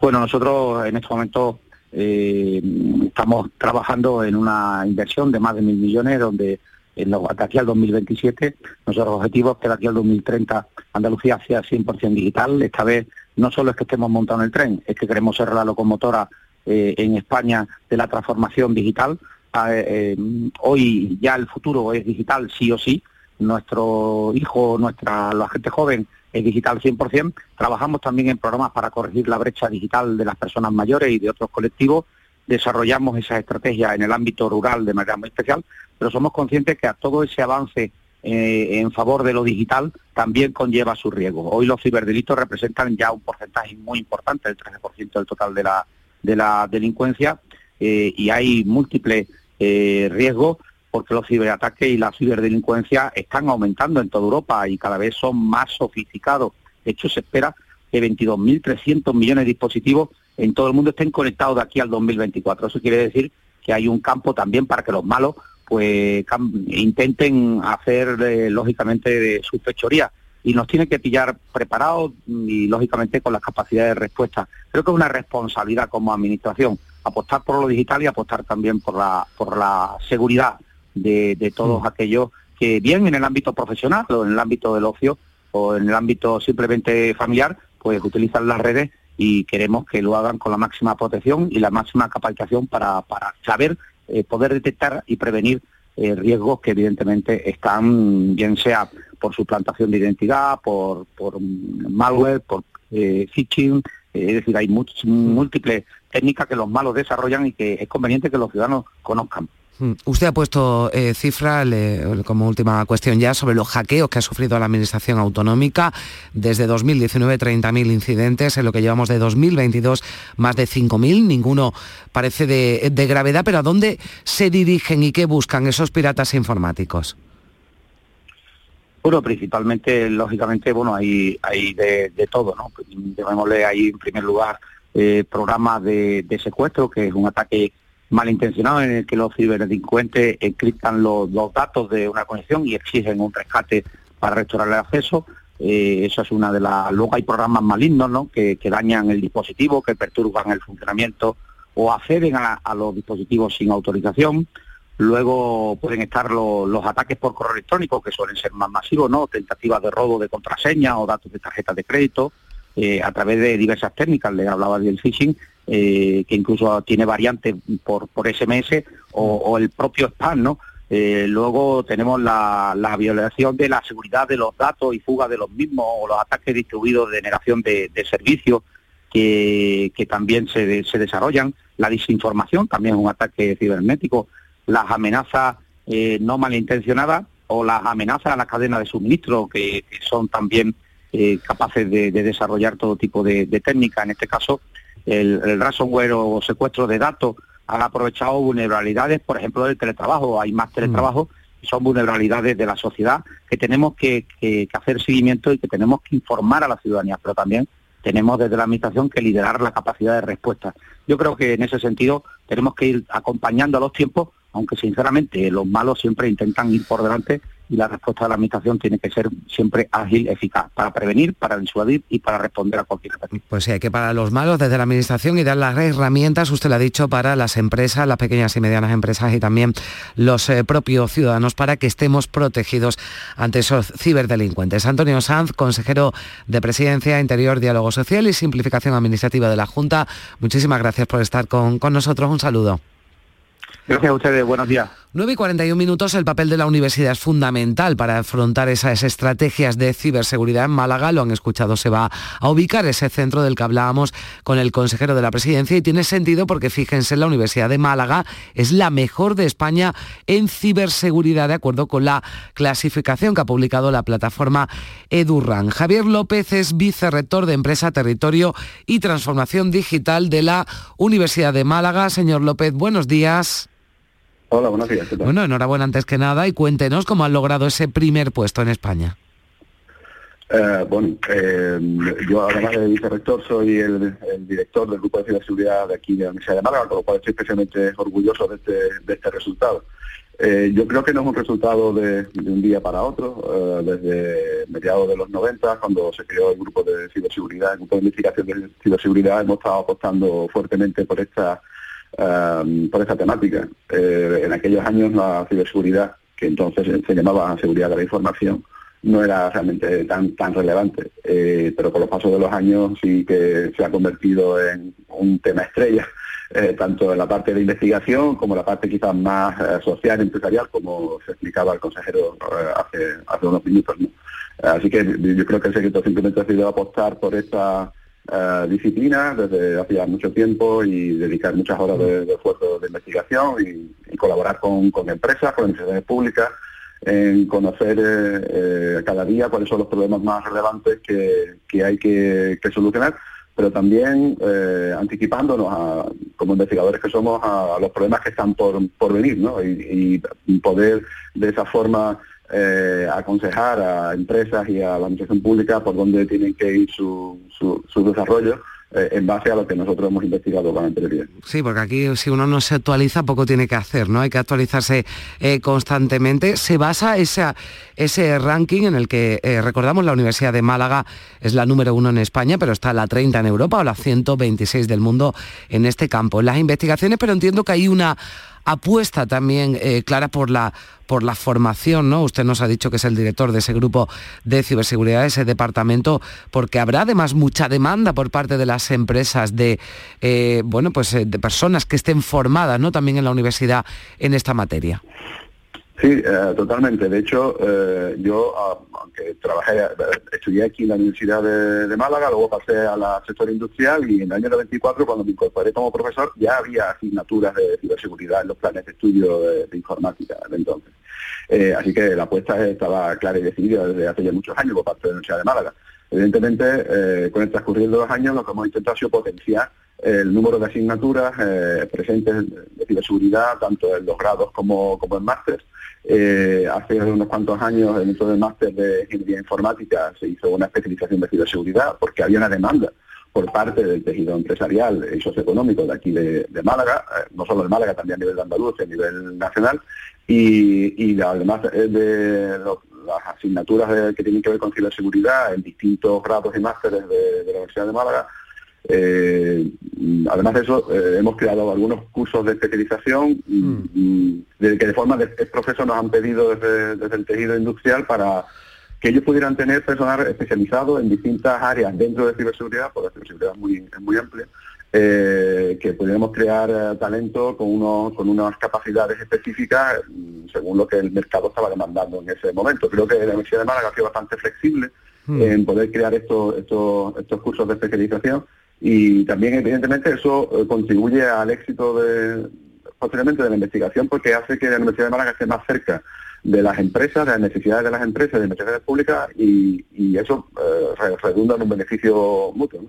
Bueno, nosotros en este momento eh, estamos trabajando en una inversión de más de mil millones, donde en lo, de aquí al 2027, nuestros objetivos que de aquí al 2030 Andalucía sea 100% digital. Esta vez no solo es que estemos montando el tren, es que queremos ser la locomotora eh, en España de la transformación digital. Ah, eh, hoy ya el futuro es digital sí o sí. Nuestro hijo, nuestra la gente joven es digital 100%. Trabajamos también en programas para corregir la brecha digital de las personas mayores y de otros colectivos. Desarrollamos esa estrategia en el ámbito rural de manera muy especial, pero somos conscientes que a todo ese avance eh, en favor de lo digital también conlleva su riesgo. Hoy los ciberdelitos representan ya un porcentaje muy importante, el 13% del total de la, de la delincuencia, eh, y hay múltiples eh, riesgos porque los ciberataques y la ciberdelincuencia están aumentando en toda Europa y cada vez son más sofisticados. De hecho, se espera que 22.300 millones de dispositivos en todo el mundo estén conectados de aquí al 2024. Eso quiere decir que hay un campo también para que los malos pues intenten hacer eh, lógicamente de su fechoría y nos tiene que pillar preparados y lógicamente con las capacidades de respuesta. Creo que es una responsabilidad como administración apostar por lo digital y apostar también por la por la seguridad de, todos mm. aquellos que bien en el ámbito profesional o en el ámbito del ocio o en el ámbito simplemente familiar pues utilizan las redes y queremos que lo hagan con la máxima protección y la máxima capacitación para, para saber eh, poder detectar y prevenir eh, riesgos que evidentemente están, bien sea por suplantación de identidad, por, por malware, por eh, phishing, es decir, hay múltiples técnicas que los malos desarrollan y que es conveniente que los ciudadanos conozcan. Mm. Usted ha puesto eh, cifra como última cuestión ya sobre los hackeos que ha sufrido la Administración Autonómica. Desde 2019, 30.000 incidentes. En lo que llevamos de 2022, más de 5.000. Ninguno parece de, gravedad. Pero ¿a dónde se dirigen y qué buscan esos piratas informáticos? Bueno, principalmente, lógicamente, bueno, hay, hay de, todo, ¿no? Llamémosle ahí, en primer lugar, eh, programas de secuestro, que es un ataque malintencionado en el que los ciberdelincuentes encriptan los, datos de una conexión y exigen un rescate para restaurar el acceso. Eh, eso es una de las... Luego hay programas malignos ¿no? que, dañan el dispositivo, que perturban el funcionamiento o acceden a, los dispositivos sin autorización. Luego pueden estar los ataques por correo electrónico, que suelen ser más masivos, ¿no? Tentativas de robo de contraseña o datos de tarjetas de crédito, eh, a través de diversas técnicas. Le hablaba del phishing, eh, que incluso tiene variantes por, por SMS o, el propio spam, ¿no? Eh, luego tenemos la, violación de la seguridad de los datos y fuga de los mismos o los ataques distribuidos de negación de, servicios que, también se, desarrollan. La desinformación también es un ataque cibernético. Las amenazas eh, no malintencionadas o las amenazas a la cadena de suministro que, son también capaces de, desarrollar todo tipo de, de técnicas. En este caso, el, el ransomware o secuestro de datos han aprovechado vulnerabilidades, por ejemplo, del teletrabajo. Hay más mm. teletrabajo son vulnerabilidades de la sociedad que tenemos que, hacer seguimiento y que tenemos que informar a la ciudadanía, pero también tenemos desde la Administración que liderar la capacidad de respuesta. Yo creo que en ese sentido tenemos que ir acompañando a los tiempos, aunque sinceramente los malos siempre intentan ir por delante y la respuesta de la Administración tiene que ser siempre ágil, eficaz, para prevenir, para disuadir y para responder a cualquier. Pues sí, hay que para los malos desde la Administración y dar las herramientas, usted lo ha dicho, para las empresas, las pequeñas y medianas empresas y también los eh, propios ciudadanos para que estemos protegidos ante esos ciberdelincuentes. Antonio Sanz, consejero de Presidencia, Interior, Diálogo Social y Simplificación Administrativa de la Junta, muchísimas gracias por estar con, con nosotros. Un saludo. Gracias a ustedes, buenos días. 9 y 41 minutos, el papel de la universidad es fundamental para afrontar esas estrategias de ciberseguridad en Málaga. Lo han escuchado, se va a ubicar ese centro del que hablábamos con el consejero de la presidencia y tiene sentido porque fíjense, la Universidad de Málaga es la mejor de España en ciberseguridad, de acuerdo con la clasificación que ha publicado la plataforma Edurran. Javier López es vicerrector de Empresa, Territorio y Transformación Digital de la Universidad de Málaga. Señor López, buenos días. Hola, buenos días. Bueno, enhorabuena antes que nada y cuéntenos cómo han logrado ese primer puesto en España. Eh, bueno, eh, yo además de vicerrector soy el, director del grupo de ciberseguridad de aquí de la Universidad de Málaga, con lo cual estoy especialmente orgulloso de este, este resultado. Eh, yo creo que no es un resultado de, un día para otro. desde mediados de los 90, cuando se creó el grupo de ciberseguridad, el grupo de investigación de ciberseguridad, hemos estado apostando fuertemente por esta Em, por esta temática. Eh, en aquellos años la ciberseguridad, que entonces se llamaba seguridad de la información, no era realmente tan tan relevante, eh, pero con los pasos de los años sí que se ha convertido en un tema estrella, eh, tanto en la parte de investigación como en la parte quizás más social, empresarial, como se explicaba el consejero hace, hace unos minutos. Así que yo creo que el secreto simplemente ha sido apostar por esta eh, disciplina desde hacía mucho tiempo y dedicar muchas horas de, esfuerzo de investigación y, colaborar con, empresas, con entidades públicas, en conocer eh, eh, cada día cuáles son los problemas más relevantes que, hay que, solucionar, pero también anticipándonos como investigadores que somos a, los problemas que están por, venir ¿no? y poder de esa forma eh, aconsejar a empresas y a la administración pública por dónde tienen que ir su, su, desarrollo eh, en base a lo que nosotros hemos investigado con anterioridad. Sí, porque aquí si uno no se actualiza poco tiene que hacer, ¿no? Hay que actualizarse eh, constantemente. Se basa esa, ese ranking en el que recordamos la Universidad de Málaga es la número uno en España, pero está la 30 en Europa o la 126 del mundo en este campo. Las investigaciones, pero entiendo que hay una apuesta también eh, clara por la, por la formación, ¿no? Usted nos ha dicho que es el director de ese grupo de ciberseguridad, ese departamento, porque habrá además mucha demanda por parte de las empresas de, eh, bueno, pues eh, de personas que estén formadas, ¿no? También en la universidad en esta materia. Sí, eh, totalmente. De hecho, eh, yo, aunque trabajé, eh, estudié aquí en la Universidad de, Málaga, luego pasé a la sector industrial y en el año 94, cuando me incorporé como profesor, ya había asignaturas de ciberseguridad en los planes de estudio de, informática de entonces. así que la apuesta estaba clara y decidida desde hace ya muchos años por parte de la Universidad de Málaga. Evidentemente, con el transcurrir de los años, lo que hemos intentado ha sido potenciar el número de asignaturas presentes de ciberseguridad, tanto en los grados como, como en máster, eh, hace unos cuantos años, dentro del máster de ingeniería informática, se hizo una especialización de ciberseguridad porque había una demanda por parte del tejido empresarial y socioeconómico de aquí de, Málaga, eh, no solo de Málaga, también a nivel de Andalucía, a nivel nacional, y, además de las asignaturas que tienen que ver con ciberseguridad en distintos grados y másteres de la Universidad de Málaga, eh, además de eso, eh, hemos creado algunos cursos de especialización mm. de que de forma de proceso nos han pedido desde, el tejido industrial para que ellos pudieran tener personal especializado en distintas áreas dentro de ciberseguridad, porque la ciberseguridad es muy, muy amplia, eh, que pudiéramos crear talento con, unos, con unas capacidades específicas mm, según lo que el mercado estaba demandando en ese momento. Creo que la Universidad de Málaga ha sido bastante flexible mm. en poder crear estos, estos, estos cursos de especialización y también evidentemente eso eh, contribuye al éxito de, posteriormente de la investigación porque hace que la Universidad de Málaga esté más cerca de las empresas, de las necesidades de las empresas, de las necesidades públicas y, eso eh, redunda en un beneficio mutuo.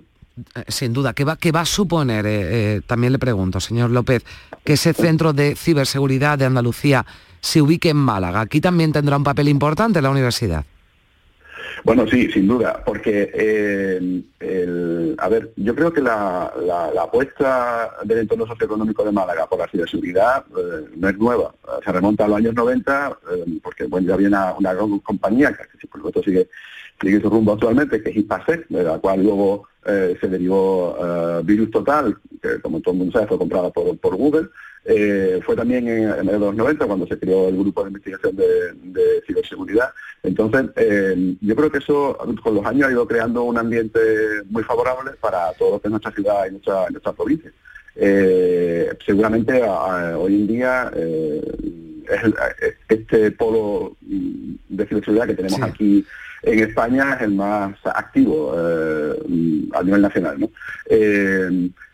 Eh, sin duda, ¿qué va, qué va a suponer, también le pregunto, señor López, que ese centro de ciberseguridad de Andalucía se ubique en Málaga? Aquí también tendrá un papel importante la universidad. Bueno, sí, sin duda, porque, eh, el, a ver, yo creo que la, la, apuesta del entorno socioeconómico de Málaga por la ciberseguridad eh, no es nueva, se remonta a los años 90, eh, porque bueno, ya había una, gran compañía que por supuesto sigue, sigue su rumbo actualmente, que es Hispasec, de la cual luego se derivó Virus Total, que como todo el mundo sabe fue comprada por, por Google, eh, fue también en, en, los 90 cuando se creó el grupo de investigación de, ciberseguridad. Entonces, eh, yo creo que eso con los años ha ido creando un ambiente muy favorable para todo lo que es nuestra ciudad y nuestra, nuestra provincia. Eh, seguramente hoy en día este polo de ciberseguridad que tenemos aquí en España es el más activo a nivel nacional. ¿no?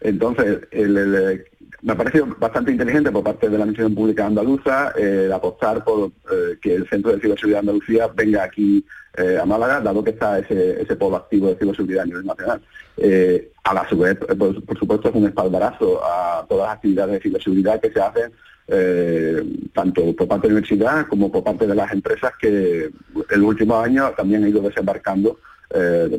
entonces, el, me ha parecido bastante inteligente por parte de la Administración Pública Andaluza eh, apostar por eh, que el Centro de Ciberseguridad de Andalucía venga aquí eh, a Málaga, dado que está ese, ese polo activo de ciberseguridad a nivel nacional. a la su vez, por, supuesto, es un espaldarazo a todas las actividades de ciberseguridad que se hacen tanto por parte de la universidad como por parte de las empresas que el último año también han ido desembarcando eh,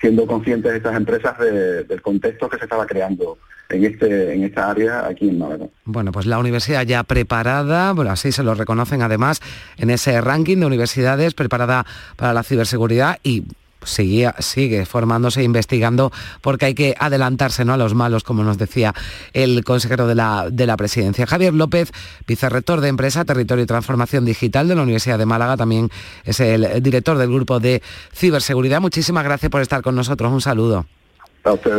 siendo conscientes estas empresas del contexto que se estaba creando en este en esta área aquí en Málaga. Bueno, pues la universidad ya preparada, bueno, así se lo reconocen además en ese ranking de universidades preparada para la ciberseguridad y sigue, sigue formándose e investigando porque hay que adelantarse ¿no? a los malos, como nos decía el consejero de la, de la presidencia. Javier López, vicerrector de Empresa, Territorio y Transformación Digital de la Universidad de Málaga, también es el director del grupo de ciberseguridad. Muchísimas gracias por estar con nosotros. Un saludo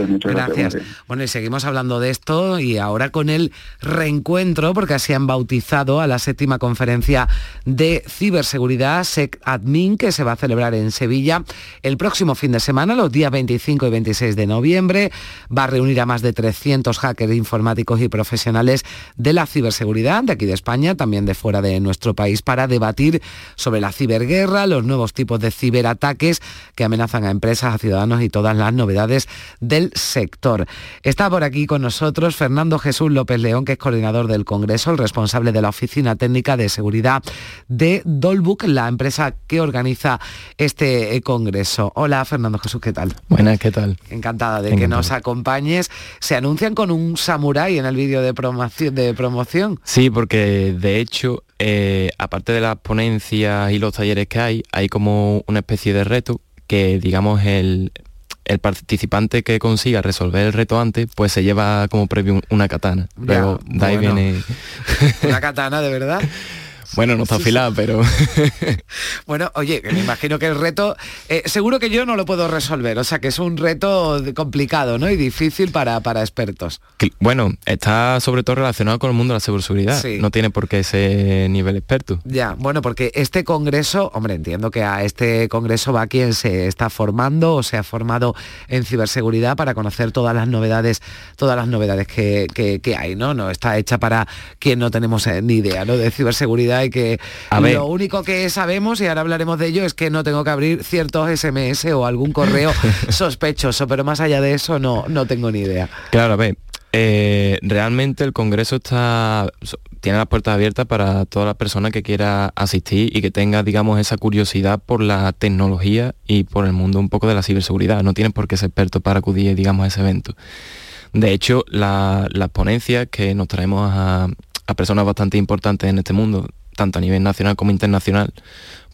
muchas gracias. Bueno, y seguimos hablando de esto y ahora con el reencuentro, porque así han bautizado a la séptima conferencia de ciberseguridad SecAdmin, que se va a celebrar en Sevilla el próximo fin de semana, los días 25 y 26 de noviembre. Va a reunir a más de 300 hackers informáticos y profesionales de la ciberseguridad, de aquí de España, también de fuera de nuestro país, para debatir sobre la ciberguerra, los nuevos tipos de ciberataques que amenazan a empresas, a ciudadanos y todas las novedades del sector. Está por aquí con nosotros Fernando Jesús López León, que es coordinador del Congreso, el responsable de la Oficina Técnica de Seguridad de Dolbook, la empresa que organiza este eh, Congreso. Hola Fernando Jesús, ¿qué tal? Buenas, ¿qué tal? Encantada de que nos acompañes. Se anuncian con un samurái en el vídeo de promoción, de promoción. Sí, porque de hecho eh, aparte de las ponencias y los talleres que hay, hay como una especie de reto que digamos el, el participante que consiga resolver el reto antes, pues se lleva como premio una katana. Luego de ahí viene... [LAUGHS] Una katana, de verdad. Bueno, no está afilada, pero... [LAUGHS] bueno, oye, me imagino que el reto, eh, seguro que yo no lo puedo resolver, o sea que es un reto complicado, ¿no? Y difícil para, para expertos. Bueno, está sobre todo relacionado con el mundo de la ciberseguridad, no tiene por qué ser nivel experto. Ya, bueno, porque este congreso, hombre, entiendo que a este congreso va quien se está formando o se ha formado en ciberseguridad para conocer todas las novedades, todas las novedades que, que hay, ¿no? No está hecha para quien no tenemos eh, ni idea, ¿no? De ciberseguridad y que lo único que sabemos, y ahora hablaremos de ello, es que no tengo que abrir ciertos SMS o algún correo [LAUGHS] sospechoso, pero más allá de eso no, no tengo ni idea. Claro, a ver, eh, realmente el Congreso está tiene las puertas abiertas para toda la persona que quiera asistir y que tenga, digamos, esa curiosidad por la tecnología y por el mundo un poco de la ciberseguridad. No tienes por qué ser experto para acudir, digamos, a ese evento. De hecho, las ponencias que nos traemos a, a personas bastante importantes en este mundo, tanto a nivel nacional como internacional,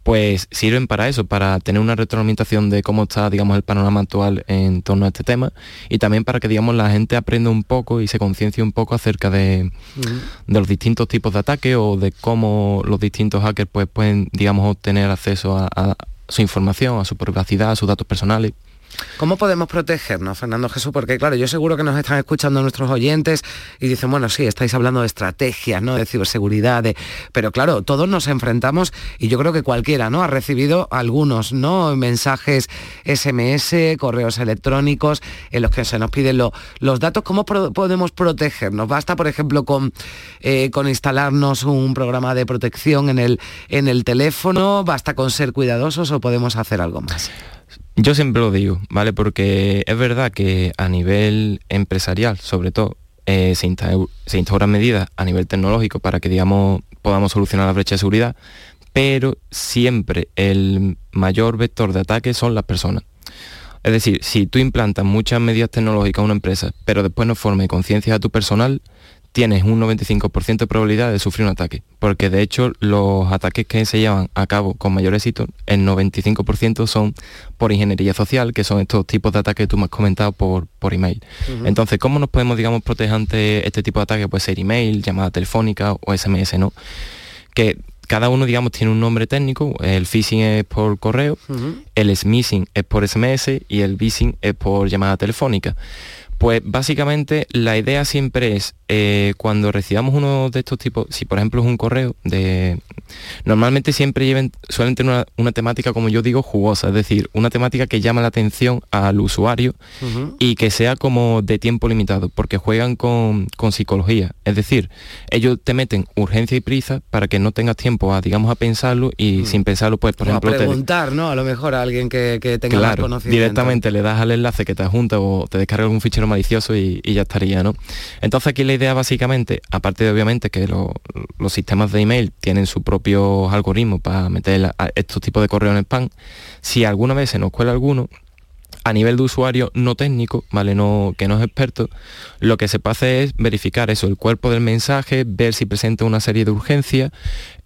pues sirven para eso, para tener una retroalimentación de cómo está, digamos, el panorama actual en torno a este tema y también para que, digamos, la gente aprenda un poco y se conciencie un poco acerca de, los distintos tipos de ataques o de cómo los distintos hackers pues, pueden, digamos, obtener acceso a su información, a su privacidad, a sus datos personales. ¿Cómo podemos protegernos, Fernando Jesús? Porque claro, yo seguro que nos están escuchando nuestros oyentes y dicen, bueno, sí, estáis hablando de estrategias, ¿no? De ciberseguridad, pero claro, todos nos enfrentamos y yo creo que cualquiera, ¿no? Ha recibido algunos, ¿no? Mensajes SMS, correos electrónicos en los que se nos piden los datos. ¿Cómo podemos protegernos? Basta, por ejemplo, con, eh, con instalarnos un programa de protección en el, en el teléfono, basta con ser cuidadosos o podemos hacer algo más. Yo siempre lo digo, ¿vale? Porque es verdad que a nivel empresarial, sobre todo, eh, se, instauran medidas a nivel tecnológico para que, digamos, podamos solucionar la brecha de seguridad, pero siempre el mayor vector de ataque son las personas. Es decir, si tú implantas muchas medidas tecnológicas a una empresa, pero después no forme conciencia a tu personal, tienes un 95% de probabilidad de sufrir un ataque. Porque de hecho los ataques que se llevan a cabo con mayor éxito, el 95% son por ingeniería social, que son estos tipos de ataques que tú me has comentado por, por email. Entonces, ¿cómo nos podemos, digamos, proteger ante este tipo de ataques? Puede ser email, llamada telefónica o SMS, ¿no? Que cada uno, digamos, tiene un nombre técnico. El phishing es por correo, el smishing es por SMS y el phishing es por llamada telefónica. Pues básicamente la idea siempre es, eh, cuando recibamos uno de estos tipos, si por ejemplo es un correo, de normalmente siempre lleven, suelen tener una, temática, como yo digo, jugosa, es decir, una temática que llama la atención al usuario y que sea como de tiempo limitado, porque juegan con, psicología. Es decir, ellos te meten urgencia y prisa para que no tengas tiempo a, digamos, a pensarlo y sin pensarlo, pues, por ejemplo... A preguntar, ¿no? A lo mejor a alguien que, tenga claro, conocimiento. directamente le das al enlace que te adjunta o te descarga algún fichero malicioso y, ya estaría, ¿no? Entonces aquí la idea básicamente, aparte de obviamente que los sistemas de email tienen su propio algoritmo para meter estos tipos de correo en spam, si alguna vez se nos cuela alguno, a nivel de usuario no técnico, ¿vale? No, que no es experto, lo que se puede hacer es verificar eso, el cuerpo del mensaje, ver si presenta una serie de urgencias,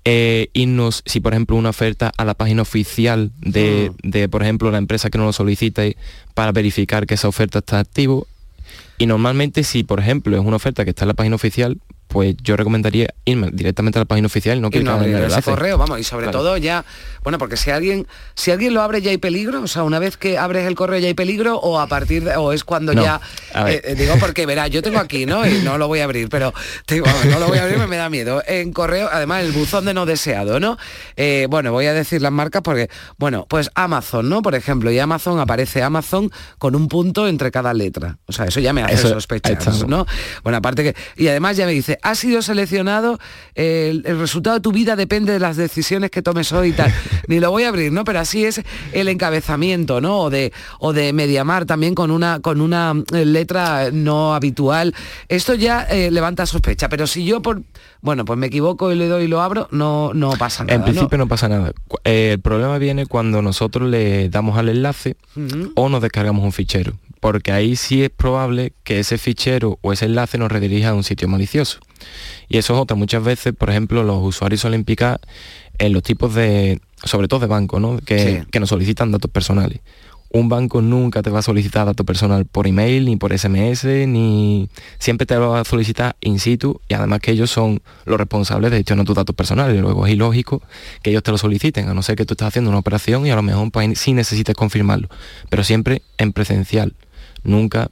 eh, irnos, si por ejemplo una oferta a la página oficial de, mm. de, por ejemplo, la empresa que nos lo solicita para verificar que esa oferta está activo, y normalmente si, por ejemplo, es una oferta que está en la página oficial, pues yo recomendaría irme directamente a la página oficial no clicar en el ese correo, vamos, y sobre todo ya, bueno, porque si alguien, si alguien lo abre ya hay peligro, o sea, una vez que abres el correo ya hay peligro, o a partir de, o es cuando ya, eh, eh, digo, porque verá, yo tengo aquí, ¿no? Y no lo voy a abrir, pero no lo voy a abrir, me da miedo. En correo, además, el buzón de no deseado, ¿no? Eh, bueno, voy a decir las marcas porque, bueno, pues Amazon, ¿no? Por ejemplo, y Amazon aparece Amazon con un punto entre cada letra. O sea, eso ya me hace sospechar, ¿no? Bueno, aparte que, y además ya me dice, ha sido seleccionado, el, resultado de tu vida depende de las decisiones que tomes hoy y tal. [LAUGHS] Ni lo voy a abrir, ¿no? Pero así es el encabezamiento, ¿no? O de, o de Mediamar también con una, con una eh, letra no habitual. Esto ya eh, levanta sospecha, pero si yo por bueno, pues me equivoco y le doy y lo abro, no, no pasa nada. En principio no, pasa nada. Eh, el problema viene cuando nosotros le damos al enlace o nos descargamos un fichero, porque ahí sí es probable que ese fichero o ese enlace nos redirija a un sitio malicioso. Y eso es otra. Muchas veces, por ejemplo, los usuarios suelen picar en los tipos de, sobre todo de banco, ¿no? que, que nos solicitan datos personales un banco nunca te va a solicitar datos personal por email, ni por SMS, ni siempre te lo va a solicitar in situ y además que ellos son los responsables de gestionar tus datos personales. Y luego es ilógico que ellos te lo soliciten, a no ser que tú estés haciendo una operación y a lo mejor pues, sí necesites confirmarlo, pero siempre en presencial, nunca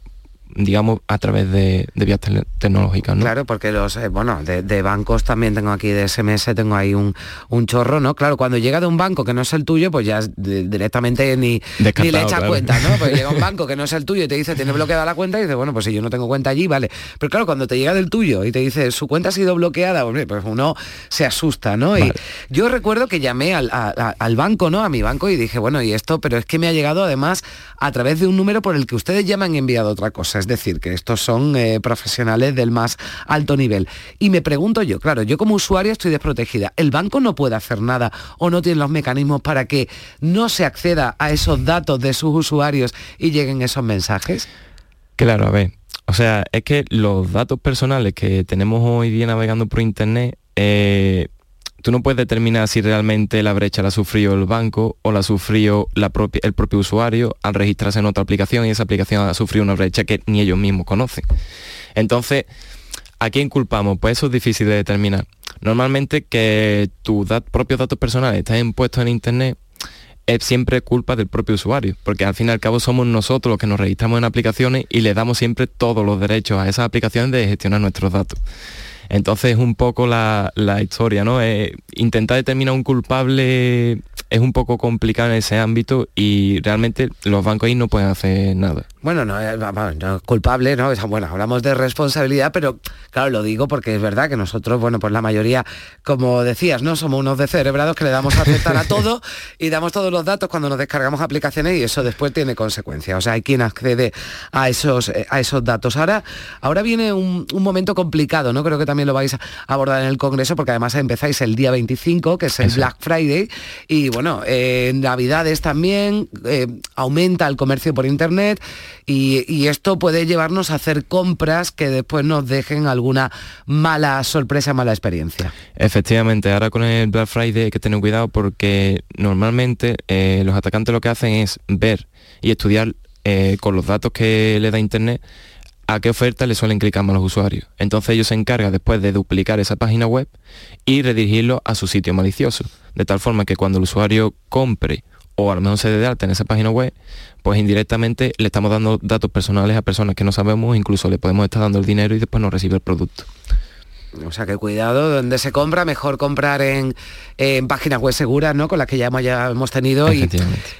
digamos, a través de, vías tecnológicas. ¿no? Claro, porque los, eh, bueno, de, bancos también tengo aquí, de SMS tengo ahí un, un, chorro, ¿no? Claro, cuando llega de un banco que no es el tuyo, pues ya directamente ni, ni le echa cuenta, ¿no? Pues llega un [LAUGHS] banco que no es el tuyo y te dice, tiene bloqueada la cuenta y dice, bueno, pues si yo no tengo cuenta allí, vale. Pero claro, cuando te llega del tuyo y te dice, su cuenta ha sido bloqueada, pues uno se asusta, ¿no? Y yo recuerdo que llamé al, al banco, ¿no? A mi banco y dije, bueno, y esto, pero es que me ha llegado además a través de un número por el que ustedes ya me han enviado otra cosa es decir, que estos son eh, profesionales del más alto nivel. Y me pregunto yo, claro, yo como usuario estoy desprotegida. ¿El banco no puede hacer nada o no tiene los mecanismos para que no se acceda a esos datos de sus usuarios y lleguen esos mensajes? Claro, a ver. O sea, es que los datos personales que tenemos hoy día navegando por Internet eh, tú no puedes determinar si realmente la brecha la sufrió el banco o la sufrió la propia, el propio usuario al registrarse en otra aplicación y esa aplicación ha sufrido una brecha que ni ellos mismos conocen. Entonces, ¿a quién culpamos? Pues eso es difícil de determinar. Normalmente que tus propios datos personales estén puestos en Internet es siempre culpa del propio usuario, porque al fin y al cabo somos nosotros los que nos registramos en aplicaciones y le damos siempre todos los derechos a esas aplicaciones de gestionar nuestros datos. Entonces es un poco la, historia, ¿no? intentar determinar un culpable es un poco complicado en ese ámbito y realmente los bancos ahí no pueden hacer nada. Bueno, no, es culpable, ¿no? Bueno, hablamos de responsabilidad, pero claro, lo digo porque es verdad que nosotros, bueno, pues la mayoría, como decías, ¿no? Somos unos descerebrados que le damos a aceptar a todo [LAUGHS] y damos todos los datos cuando nos descargamos aplicaciones y eso después tiene consecuencias. O sea, hay quien accede a esos, eh, a esos datos. Ahora, ahora viene un, momento complicado, ¿no? Creo que también lo vais a abordar en el Congreso porque además empezáis el día 25, que es el Black Friday, y bueno, eh, en Navidades también eh, aumenta el comercio por Internet y, esto puede llevarnos a hacer compras que después nos dejen alguna mala sorpresa, mala experiencia. Efectivamente, ahora con el Black Friday hay que tener cuidado porque normalmente eh, los atacantes lo que hacen es ver y estudiar eh, con los datos que le da Internet a qué oferta le suelen clicar más los usuarios. Entonces ellos se encargan después de duplicar esa página web y redirigirlo a su sitio malicioso, de tal forma que cuando el usuario compre o a lo mejor se dé de alta en esa página web, pues indirectamente le estamos dando datos personales a personas que no sabemos, incluso le podemos estar dando el dinero y después no recibe el producto. O sea que cuidado, donde se compra, mejor comprar en, páginas web seguras, ¿no? Con las que ya hemos, ya hemos tenido y,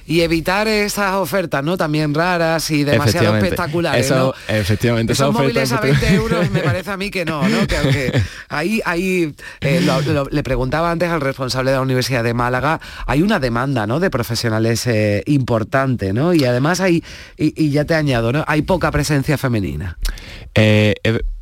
y, evitar esas ofertas, ¿no? También raras y demasiado espectaculares. Efectivamente, esos móviles a 20 [LAUGHS] euros me parece a mí que no, ¿no? Que aunque ahí, ahí eh, le preguntaba antes al responsable de la Universidad de Málaga, hay una demanda, ¿no? De profesionales eh, importante, ¿no? Y además hay, y, ya te añado, ¿no? Hay poca presencia femenina. Eh,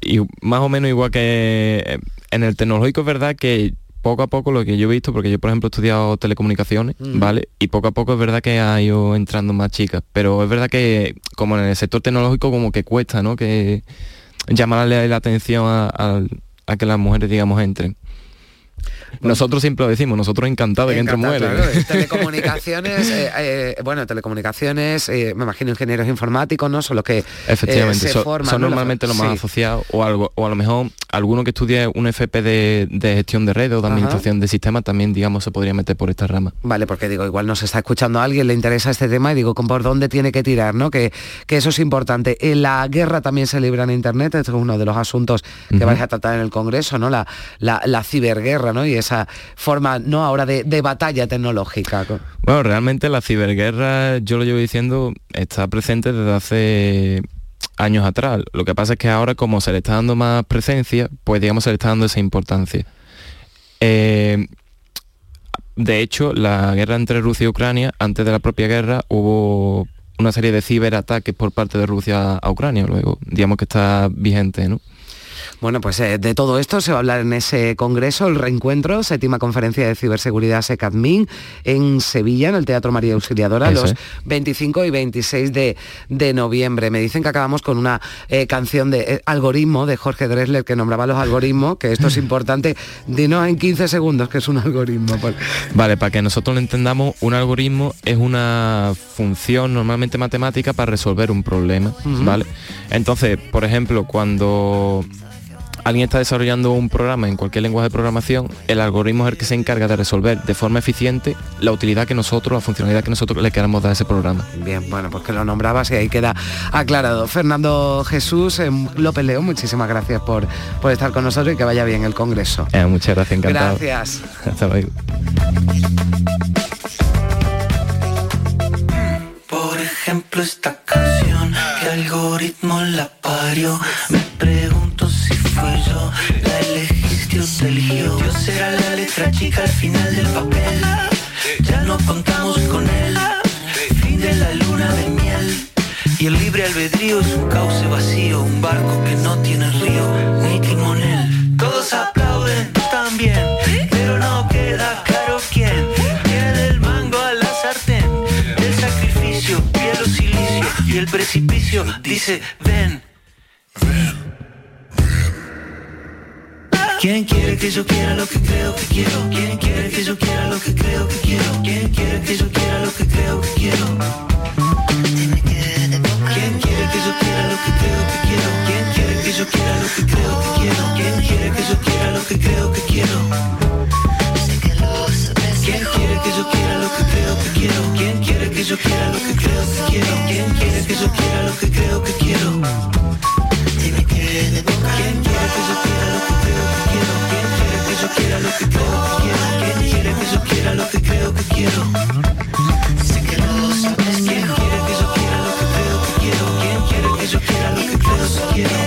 y más o menos igual que en el tecnológico es verdad que poco a poco lo que yo he visto, porque yo por ejemplo he estudiado telecomunicaciones, ¿vale? Y poco a poco es verdad que ha ido entrando más chicas, pero es verdad que como en el sector tecnológico como que cuesta, ¿no? Que llamarle la atención a, a que las mujeres, digamos, entren. Nosotros siempre lo decimos, nosotros encantados de que entre mujeres. [LAUGHS] telecomunicaciones, eh, eh, bueno, telecomunicaciones, eh, me imagino ingenieros informáticos, ¿no? Son los que Efectivamente, son, normalmente los más asociados, o algo, o a lo mejor alguno que estudie un FP de, gestión de redes o de administración de sistemas también, digamos, se podría meter por esta rama. Vale, porque digo, igual nos está escuchando alguien, le interesa este tema y digo, ¿por dónde tiene que tirar? ¿no? Que, que eso es importante. En la guerra también se libra en Internet, esto es uno de los asuntos que vais a tratar en el Congreso, ¿no? La, la, la ciberguerra, ¿no? Y esa forma no ahora de, batalla tecnológica. Bueno, realmente la ciberguerra, yo lo llevo diciendo, está presente desde hace años atrás. Lo que pasa es que ahora como se le está dando más presencia, pues digamos se le está dando esa importancia. Eh, de hecho, la guerra entre Rusia y Ucrania, antes de la propia guerra, hubo una serie de ciberataques por parte de Rusia a Ucrania. Luego, digamos que está vigente, ¿no? Bueno, pues eh, de todo esto se va a hablar en ese congreso, el reencuentro, séptima conferencia de ciberseguridad SECADMIN en Sevilla, en el Teatro María Auxiliadora, los 25 y 26 de, noviembre. Me dicen que acabamos con una eh, canción de eh, algoritmo de Jorge Dresler que nombraba los algoritmos, que esto es importante. Dinos en 15 segundos que es un algoritmo. Vale, para que nosotros lo entendamos, un algoritmo es una función normalmente matemática para resolver un problema, ¿vale? Entonces, por ejemplo, cuando alguien está desarrollando un programa en cualquier lenguaje de programación, el algoritmo es el que se encarga de resolver de forma eficiente la utilidad que nosotros, la funcionalidad que nosotros le queramos dar a ese programa. Bien, bueno, pues que lo nombrabas y ahí queda aclarado. Fernando Jesús em, López León, muchísimas gracias por, por estar con nosotros y que vaya bien el Congreso. Eh, muchas gracias, encantado. Gracias. [LAUGHS] Hasta luego. Por ejemplo, esta canción, que algoritmo la parió, me pregunto si fue yo, la elegiste o te eligió. Yo será la letra chica al final del papel, ya no contamos con él, fin de la luna de miel. Y el libre albedrío es un cauce vacío, un barco que no tiene río ni timonel. Todos aplauden también, pero no queda claro quién el mango a la sartén. El sacrificio, piel silicio y el precipicio dice ven. ¿Quién quiere que yo quiera lo que creo que quiero? ¿Quién quiere que yo quiera lo que creo que quiero? ¿Quién quiere que yo quiera lo que creo que quiero? ¿Quién quiere que yo quiera lo que creo que quiero? ¿Quién quiere que yo quiera lo que creo que quiero? ¿Quién quiere que yo quiera lo que creo que quiero? ¿Quién quiere que yo quiera lo que creo que quiero? ¿Quién quiere que yo quiera lo que creo que quiero? ¿Quién quiere que yo quiera lo que creo que quiero? que boca. ¿Quién quiere que yo quiera lo que creo que quiero? ¿Quién quiere que yo quiera lo que creo que quiero? ¿Quién quiere que yo quiera lo que creo que quiero? Sé que lo sabes. ¿Quién quiere que yo quiera lo que creo que quiero? ¿Quién quiere que yo quiera lo que creo que quiero?